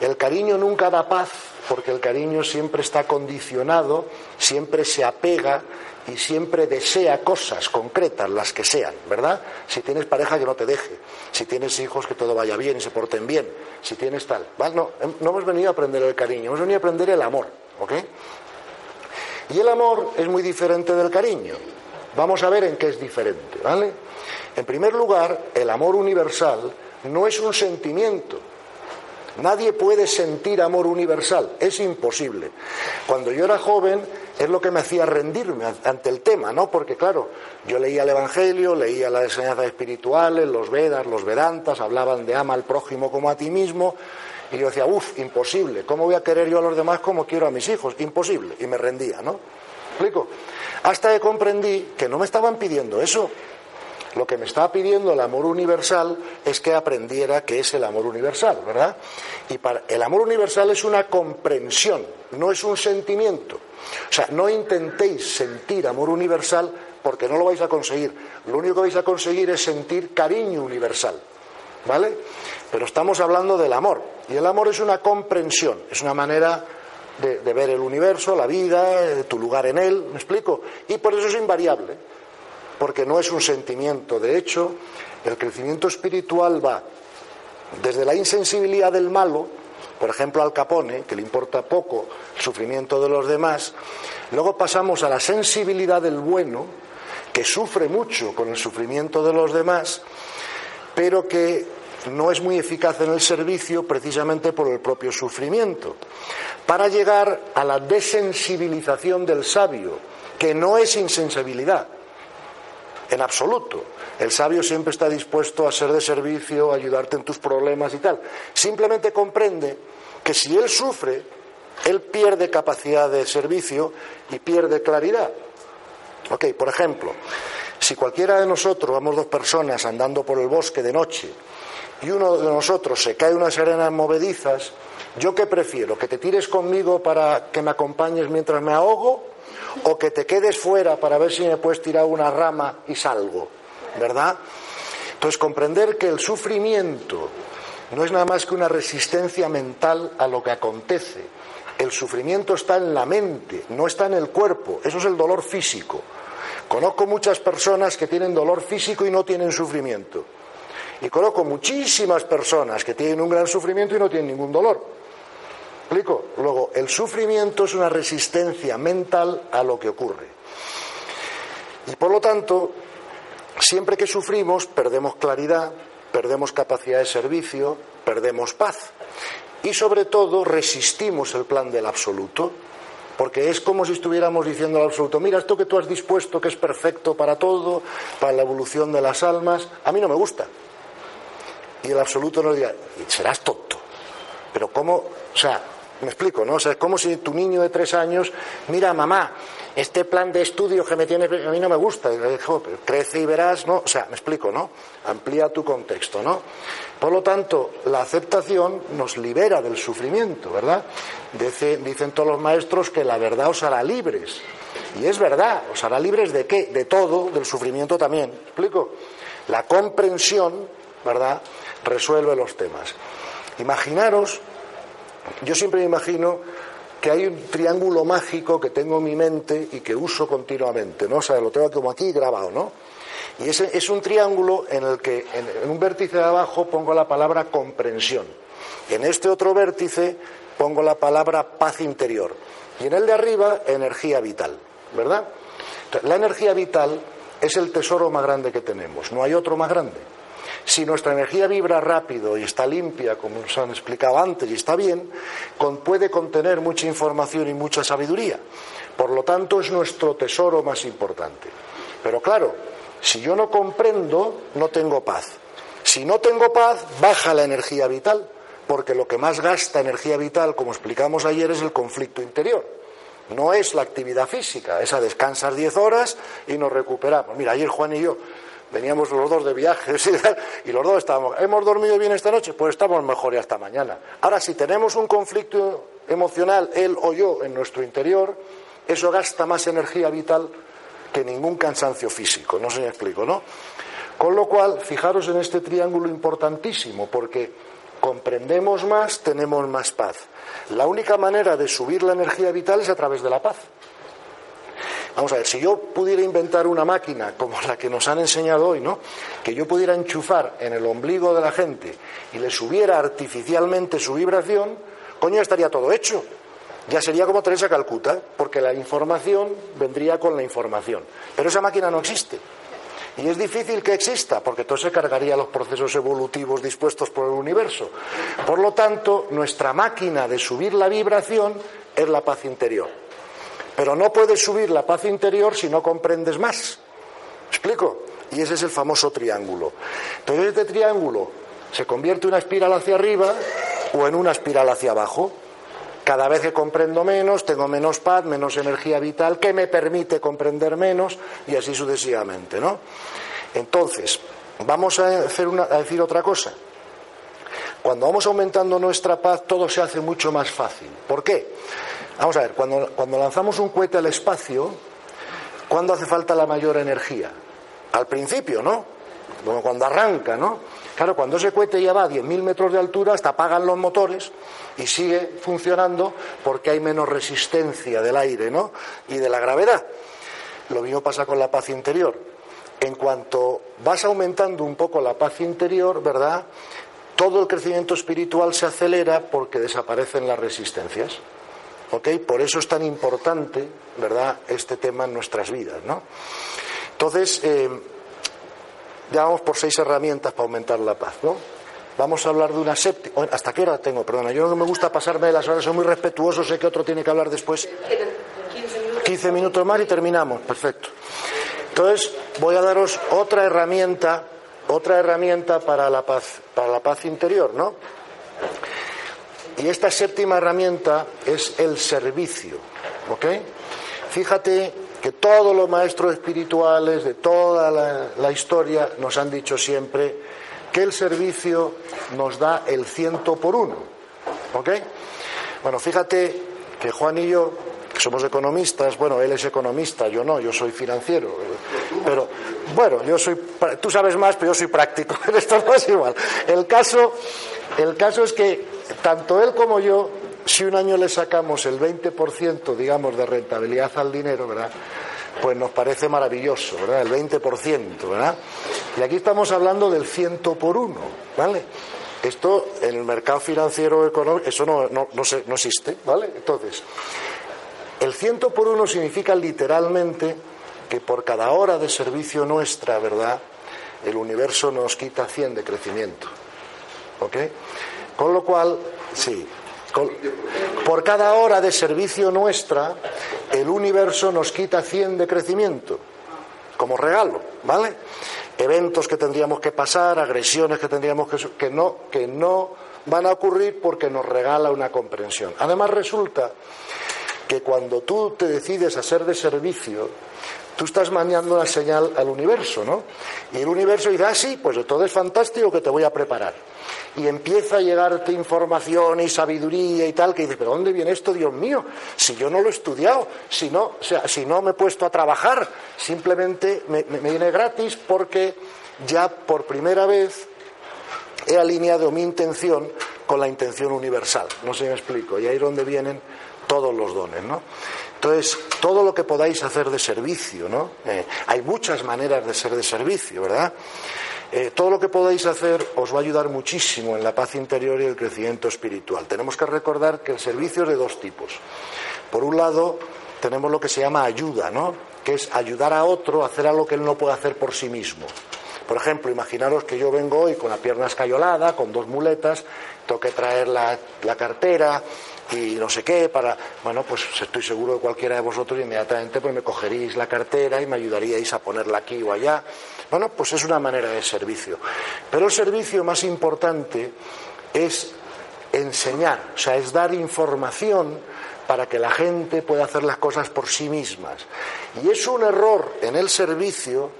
El cariño nunca da paz porque el cariño siempre está condicionado, siempre se apega y siempre desea cosas concretas, las que sean, ¿verdad? Si tienes pareja que no te deje, si tienes hijos que todo vaya bien y se porten bien, si tienes tal. No, no hemos venido a aprender el cariño, hemos venido a aprender el amor, ¿ok? Y el amor es muy diferente del cariño. Vamos a ver en qué es diferente, ¿vale? En primer lugar, el amor universal no es un sentimiento. Nadie puede sentir amor universal, es imposible. Cuando yo era joven es lo que me hacía rendirme ante el tema, ¿no? Porque claro, yo leía el Evangelio, leía las enseñanzas espirituales, los Vedas, los Vedantas, hablaban de ama al prójimo como a ti mismo, y yo decía, uff, imposible, ¿cómo voy a querer yo a los demás como quiero a mis hijos? Imposible, y me rendía, ¿no? ¿Explico? Hasta que comprendí que no me estaban pidiendo eso, lo que me estaba pidiendo el amor universal es que aprendiera qué es el amor universal, ¿verdad? Y para, el amor universal es una comprensión, no es un sentimiento. O sea, no intentéis sentir amor universal porque no lo vais a conseguir. Lo único que vais a conseguir es sentir cariño universal, ¿vale? Pero estamos hablando del amor. Y el amor es una comprensión, es una manera de, de ver el universo, la vida, de tu lugar en él, ¿me explico? Y por eso es invariable porque no es un sentimiento. De hecho, el crecimiento espiritual va desde la insensibilidad del malo, por ejemplo al capone, que le importa poco el sufrimiento de los demás, luego pasamos a la sensibilidad del bueno, que sufre mucho con el sufrimiento de los demás, pero que no es muy eficaz en el servicio precisamente por el propio sufrimiento, para llegar a la desensibilización del sabio, que no es insensibilidad, en absoluto. El sabio siempre está dispuesto a ser de servicio, a ayudarte en tus problemas y tal. Simplemente comprende que si él sufre, él pierde capacidad de servicio y pierde claridad. Ok, por ejemplo, si cualquiera de nosotros, vamos dos personas andando por el bosque de noche, y uno de nosotros se cae unas arenas movedizas, ¿yo qué prefiero? ¿Que te tires conmigo para que me acompañes mientras me ahogo? O que te quedes fuera para ver si me puedes tirar una rama y salgo, ¿verdad? Entonces, comprender que el sufrimiento no es nada más que una resistencia mental a lo que acontece. El sufrimiento está en la mente, no está en el cuerpo. Eso es el dolor físico. Conozco muchas personas que tienen dolor físico y no tienen sufrimiento. Y conozco muchísimas personas que tienen un gran sufrimiento y no tienen ningún dolor explico? Luego, el sufrimiento es una resistencia mental a lo que ocurre. Y por lo tanto, siempre que sufrimos, perdemos claridad, perdemos capacidad de servicio, perdemos paz. Y sobre todo, resistimos el plan del absoluto. Porque es como si estuviéramos diciendo al absoluto, mira, esto que tú has dispuesto que es perfecto para todo, para la evolución de las almas, a mí no me gusta. Y el absoluto nos dirá, serás tonto. Pero ¿cómo? O sea, me explico, ¿no? O sea, es como si tu niño de tres años, mira, mamá, este plan de estudio que me tienes, a mí no me gusta, crece y verás, ¿no? O sea, me explico, ¿no? Amplía tu contexto, ¿no? Por lo tanto, la aceptación nos libera del sufrimiento, ¿verdad? dicen todos los maestros que la verdad os hará libres. Y es verdad, os hará libres de qué? De todo, del sufrimiento también. ¿Me explico? La comprensión, ¿verdad? Resuelve los temas. Imaginaros, yo siempre me imagino que hay un triángulo mágico que tengo en mi mente y que uso continuamente, ¿no? O sea, lo tengo como aquí grabado, ¿no? Y ese es un triángulo en el que en un vértice de abajo pongo la palabra comprensión. En este otro vértice pongo la palabra paz interior. Y en el de arriba, energía vital, ¿verdad? La energía vital es el tesoro más grande que tenemos, no hay otro más grande. Si nuestra energía vibra rápido y está limpia, como nos han explicado antes, y está bien, puede contener mucha información y mucha sabiduría. Por lo tanto, es nuestro tesoro más importante. Pero claro, si yo no comprendo, no tengo paz. Si no tengo paz, baja la energía vital, porque lo que más gasta energía vital, como explicamos ayer, es el conflicto interior. No es la actividad física, esa descansar 10 horas y nos recuperamos. Mira, ayer Juan y yo veníamos los dos de viaje y los dos estábamos, ¿hemos dormido bien esta noche? Pues estamos mejor y hasta mañana. Ahora, si tenemos un conflicto emocional, él o yo, en nuestro interior, eso gasta más energía vital que ningún cansancio físico. No se me explico, ¿no? Con lo cual, fijaros en este triángulo importantísimo, porque comprendemos más, tenemos más paz. La única manera de subir la energía vital es a través de la paz. Vamos a ver, si yo pudiera inventar una máquina como la que nos han enseñado hoy, ¿no? Que yo pudiera enchufar en el ombligo de la gente y le subiera artificialmente su vibración, coño, estaría todo hecho. Ya sería como Teresa Calcuta, porque la información vendría con la información. Pero esa máquina no existe. Y es difícil que exista, porque todo se cargaría los procesos evolutivos dispuestos por el universo. Por lo tanto, nuestra máquina de subir la vibración es la paz interior. Pero no puedes subir la paz interior si no comprendes más. explico? Y ese es el famoso triángulo. Entonces, este triángulo se convierte en una espiral hacia arriba o en una espiral hacia abajo. Cada vez que comprendo menos, tengo menos paz, menos energía vital, que me permite comprender menos y así sucesivamente, ¿no? Entonces, vamos a, a decir otra cosa. Cuando vamos aumentando nuestra paz, todo se hace mucho más fácil. ¿Por qué? Vamos a ver, cuando, cuando lanzamos un cohete al espacio, ¿cuándo hace falta la mayor energía? Al principio, ¿no? Como cuando arranca, ¿no? Claro, cuando ese cohete ya va a 10.000 metros de altura, hasta apagan los motores y sigue funcionando porque hay menos resistencia del aire ¿no? y de la gravedad. Lo mismo pasa con la paz interior. En cuanto vas aumentando un poco la paz interior, ¿verdad? Todo el crecimiento espiritual se acelera porque desaparecen las resistencias. ¿Ok? Por eso es tan importante, ¿verdad?, este tema en nuestras vidas, ¿no? Entonces, eh, ya vamos por seis herramientas para aumentar la paz, ¿no? Vamos a hablar de una séptima. ¿Hasta qué hora tengo? Perdona, yo no me gusta pasarme de las horas, soy muy respetuoso, sé que otro tiene que hablar después. 15 minutos más y terminamos, perfecto. Entonces, voy a daros otra herramienta, otra herramienta para la paz, para la paz interior, ¿no? Y esta séptima herramienta es el servicio, ¿ok? Fíjate que todos los maestros espirituales de toda la, historia nos han dicho siempre que el servicio nos da el ciento por uno. ¿Ok? Bueno, fíjate que Juan y yo, que somos economistas, bueno, él es economista, yo no, yo soy financiero. Pero, bueno, yo soy, tú sabes más, pero yo soy práctico, esto no es igual. El caso, el caso es que tanto él como yo si un año le sacamos el 20%, digamos, de rentabilidad al dinero, ¿verdad? Pues nos parece maravilloso, ¿verdad? El 20%, ¿verdad? Y aquí estamos hablando del ciento por uno, ¿vale? Esto en el mercado financiero económico, eso no, no, no, existe, ¿vale? Entonces, el ciento por uno significa literalmente que por cada hora de servicio nuestra, ¿verdad? El universo nos quita 100 de crecimiento. ¿Ok? Con lo cual, sí, por cada hora de servicio nuestra, el universo nos quita 100 de crecimiento, como regalo, ¿vale? Eventos que tendríamos que pasar, agresiones que tendríamos que, que no, que no van a ocurrir porque nos regala una comprensión. Además resulta que cuando tú te decides a ser de servicio, tú estás mandando una señal al universo, ¿no? Y el universo dice, ah, sí, pues todo es fantástico que te voy a preparar. Y empieza a llegarte información y sabiduría y tal, que dices, pero ¿dónde viene esto, Dios mío? Si yo no lo he estudiado, si no, o sea, si no me he puesto a trabajar, simplemente me, me viene gratis porque ya por primera vez he alineado mi intención con la intención universal. No sé si me explico. Y ahí es donde vienen todos los dones, ¿no? Entonces, todo lo que podáis hacer de servicio, ¿no? Eh, hay muchas maneras de ser de servicio, ¿verdad? Eh, todo lo que podáis hacer os va a ayudar muchísimo en la paz interior y el crecimiento espiritual. Tenemos que recordar que el servicio es de dos tipos. Por un lado, tenemos lo que se llama ayuda, ¿no? Que es ayudar a otro a hacer algo que él no puede hacer por sí mismo. Por ejemplo, imaginaros que yo vengo hoy con la pierna escayolada, con dos muletas, tengo que traer la, cartera y no sé qué para bueno pues estoy seguro de cualquiera de vosotros inmediatamente pues me cogeríais la cartera y me ayudaríais a ponerla aquí o allá. Bueno pues es una manera de servicio. Pero el servicio más importante es enseñar o sea es dar información para que la gente pueda hacer las cosas por sí mismas. Y es un error en el servicio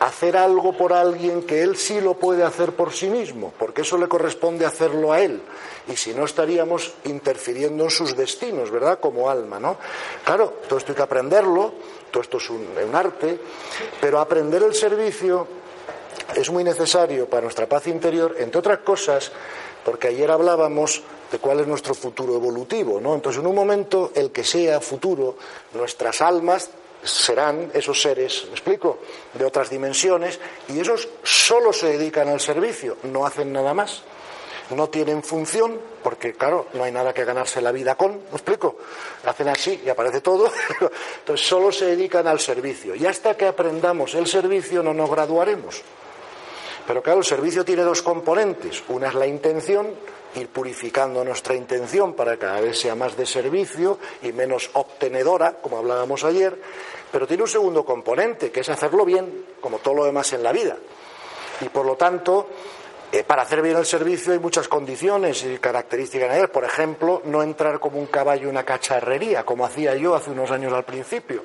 hacer algo por alguien que él sí lo puede hacer por sí mismo, porque eso le corresponde hacerlo a él. Y si no estaríamos interfiriendo en sus destinos, ¿verdad? Como alma, ¿no? Claro, todo esto hay que aprenderlo, todo esto es un, arte, pero aprender el servicio es muy necesario para nuestra paz interior, entre otras cosas, porque ayer hablábamos de cuál es nuestro futuro evolutivo, ¿no? Entonces, en un momento, el que sea futuro, nuestras almas serán esos seres, ¿me explico?, de otras dimensiones, y esos solo se dedican al servicio, no hacen nada más. No tienen función, porque claro, no hay nada que ganarse la vida con, ¿me explico? Hacen así y aparece todo, entonces solo se dedican al servicio. Y hasta que aprendamos el servicio no nos graduaremos. Pero claro, el servicio tiene dos componentes. Una es la intención, ir purificando nuestra intención para que cada vez sea más de servicio y menos obtenedora, como hablábamos ayer, pero tiene un segundo componente, que es hacerlo bien, como todo lo demás en la vida. Y por lo tanto, eh, para hacer bien el servicio hay muchas condiciones y características en él. Por ejemplo, no entrar como un caballo en una cacharrería, como hacía yo hace unos años al principio.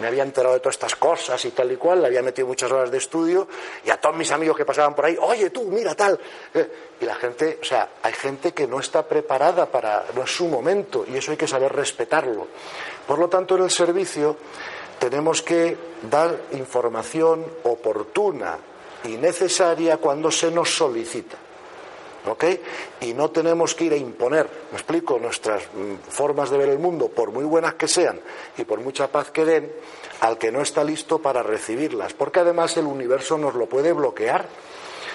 Me había enterado de todas estas cosas y tal y cual, le había metido muchas horas de estudio y a todos mis amigos que pasaban por ahí, oye tú, mira tal. Eh, y la gente, o sea, hay gente que no está preparada para, no es su momento y eso hay que saber respetarlo. Por lo tanto, en el servicio tenemos que dar información oportuna y necesaria cuando se nos solicita. ¿Ok? Y no tenemos que ir a imponer, me explico, nuestras mm, formas de ver el mundo, por muy buenas que sean y por mucha paz que den, al que no está listo para recibirlas. Porque además el universo nos lo puede bloquear.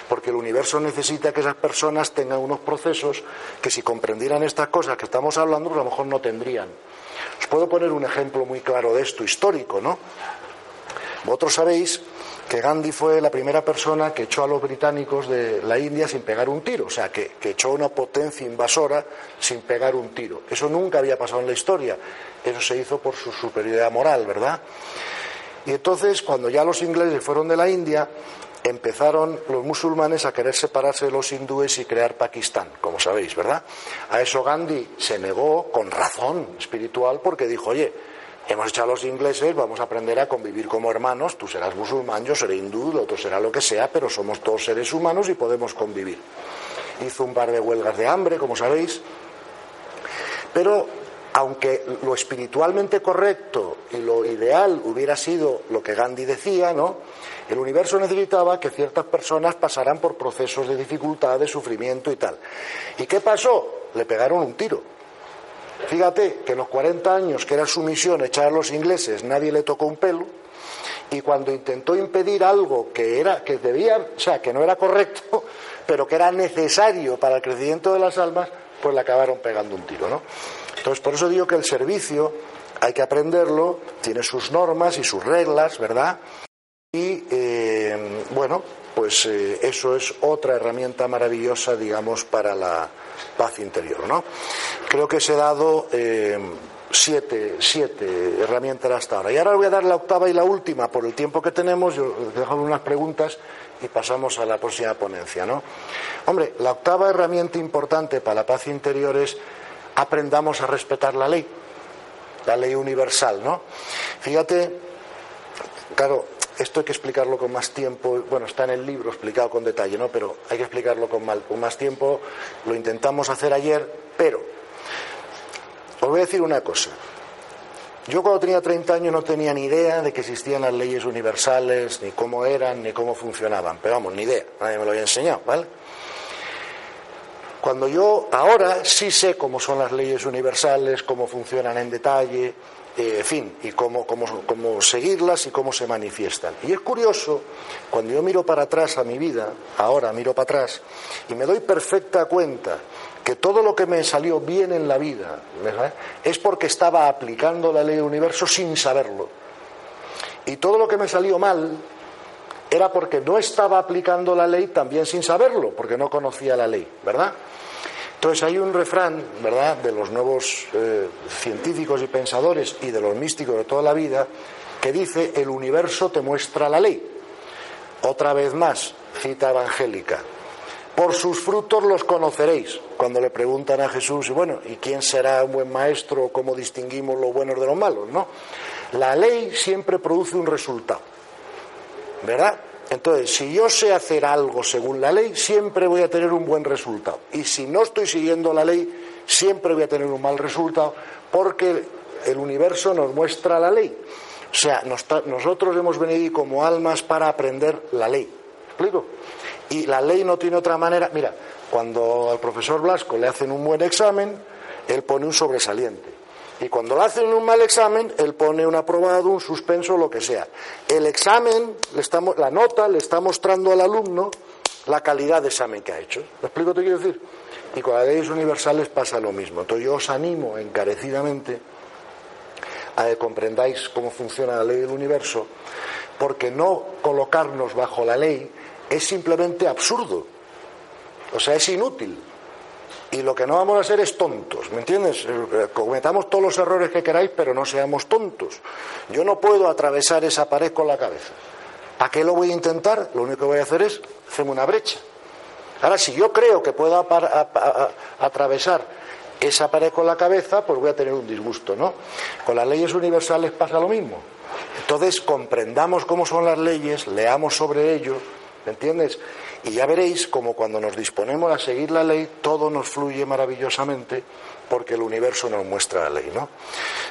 Porque el universo necesita que esas personas tengan unos procesos que si comprendieran estas cosas que estamos hablando, pues a lo mejor no tendrían. Os puedo poner un ejemplo muy claro de esto, histórico, ¿no? Vosotros sabéis que Gandhi fue la primera persona que echó a los británicos de la India sin pegar un tiro, o sea, que, echó a una potencia invasora sin pegar un tiro. Eso nunca había pasado en la historia, eso se hizo por su superioridad moral, ¿verdad? Y entonces, cuando ya los ingleses fueron de la India, empezaron los musulmanes a querer separarse de los hindúes y crear Pakistán, como sabéis, ¿verdad? A eso Gandhi se negó con razón espiritual porque dijo, oye, hemos echado a los ingleses, vamos a aprender a convivir como hermanos, tú serás musulmán, yo seré hindú, el otro será lo que sea, pero somos todos seres humanos y podemos convivir. Hizo un par de huelgas de hambre, como sabéis, pero aunque lo espiritualmente correcto y lo ideal hubiera sido lo que Gandhi decía, ¿no? El universo necesitaba que ciertas personas pasaran por procesos de dificultad, de sufrimiento y tal. ¿Y qué pasó? Le pegaron un tiro. Fíjate que en los 40 años que era su misión echar a los ingleses, nadie le tocó un pelo, y cuando intentó impedir algo que era que debía, o sea, que no era correcto, pero que era necesario para el crecimiento de las almas, pues le acabaron pegando un tiro, ¿no? Entonces, por eso digo que el servicio hay que aprenderlo, tiene sus normas y sus reglas, ¿verdad? Y eh, bueno, pues eh, eso es otra herramienta maravillosa, digamos, para la, paz interior. ¿no? Creo que se he dado eh, siete, siete herramientas hasta ahora. Y ahora voy a dar la octava y la última por el tiempo que tenemos. Yo dejo unas preguntas y pasamos a la próxima ponencia. ¿no? Hombre, la octava herramienta importante para la paz interior es aprendamos a respetar la ley. la ley universal, ¿no? Fíjate, claro, esto hay que explicarlo con más tiempo, bueno, está en el libro explicado con detalle, ¿no? Pero hay que explicarlo con, con más tiempo, lo intentamos hacer ayer, pero os voy a decir una cosa. Yo cuando tenía 30 años no tenía ni idea de que existían las leyes universales, ni cómo eran, ni cómo funcionaban. Pero vamos, ni idea, nadie me lo había enseñado, ¿vale? Cuando yo ahora sí sé cómo son las leyes universales, cómo funcionan en detalle, eh, en fin, y cómo, cómo, seguirlas y cómo se manifiestan. Y es curioso, cuando yo miro para atrás a mi vida, ahora miro para atrás, y me doy perfecta cuenta que todo lo que me salió bien en la vida es porque estaba aplicando la ley del universo sin saberlo. Y todo lo que me salió mal era porque no estaba aplicando la ley también sin saberlo, porque no conocía la ley, ¿verdad? Entonces hay un refrán, ¿verdad?, de los nuevos eh, científicos y pensadores y de los místicos de toda la vida, que dice, el universo te muestra la ley. Otra vez más, cita evangélica, por sus frutos los conoceréis. Cuando le preguntan a Jesús, bueno, ¿y quién será un buen maestro? ¿Cómo distinguimos los buenos de los malos? ¿No? La ley siempre produce un resultado. ¿Verdad? Entonces, si yo sé hacer algo según la ley, siempre voy a tener un buen resultado. Y si no estoy siguiendo la ley, siempre voy a tener un mal resultado, porque el universo nos muestra la ley. O sea, nosotros hemos venido como almas para aprender la ley. ¿Me explico? Y la ley no tiene otra manera. Mira, cuando al profesor Blasco le hacen un buen examen, él pone un sobresaliente. Y cuando le hacen un mal examen, él pone un aprobado, un suspenso, lo que sea. El examen, le estamos, la nota le está mostrando al alumno la calidad de examen que ha hecho. ¿Me explico qué quiero decir? Y con las leyes universales pasa lo mismo. Entonces yo os animo encarecidamente a que comprendáis cómo funciona la ley del universo, porque no colocarnos bajo la ley es simplemente absurdo. O sea, es inútil. Y lo que no vamos a ser es tontos, ¿me entiendes? Eh, cometamos todos los errores que queráis, pero no seamos tontos. Yo no puedo atravesar esa pared con la cabeza. ¿Para qué lo voy a intentar? Lo único que voy a hacer es hacerme una brecha. Ahora, si yo creo que puedo atravesar esa pared con la cabeza, pues voy a tener un disgusto, ¿no? Con las leyes universales pasa lo mismo. Entonces, comprendamos cómo son las leyes, leamos sobre ello, ¿me entiendes? Y ya veréis como cuando nos disponemos a seguir la ley, todo nos fluye maravillosamente porque el universo nos muestra la ley, ¿no?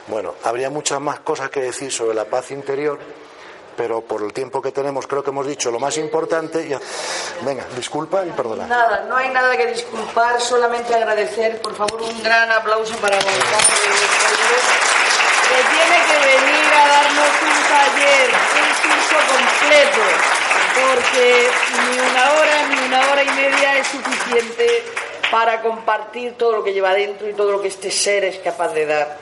Bueno, habría muchas más cosas que decir sobre la paz interior, pero por el tiempo que tenemos creo que hemos dicho lo más importante. Venga, disculpa y perdona. Nada, no hay nada que disculpar, solamente agradecer, por favor, un gran aplauso para que tiene que venir a darnos un taller, un curso completo porque ni una hora ni una hora y media es suficiente para compartir todo lo que lleva dentro y todo lo que este ser es capaz de dar.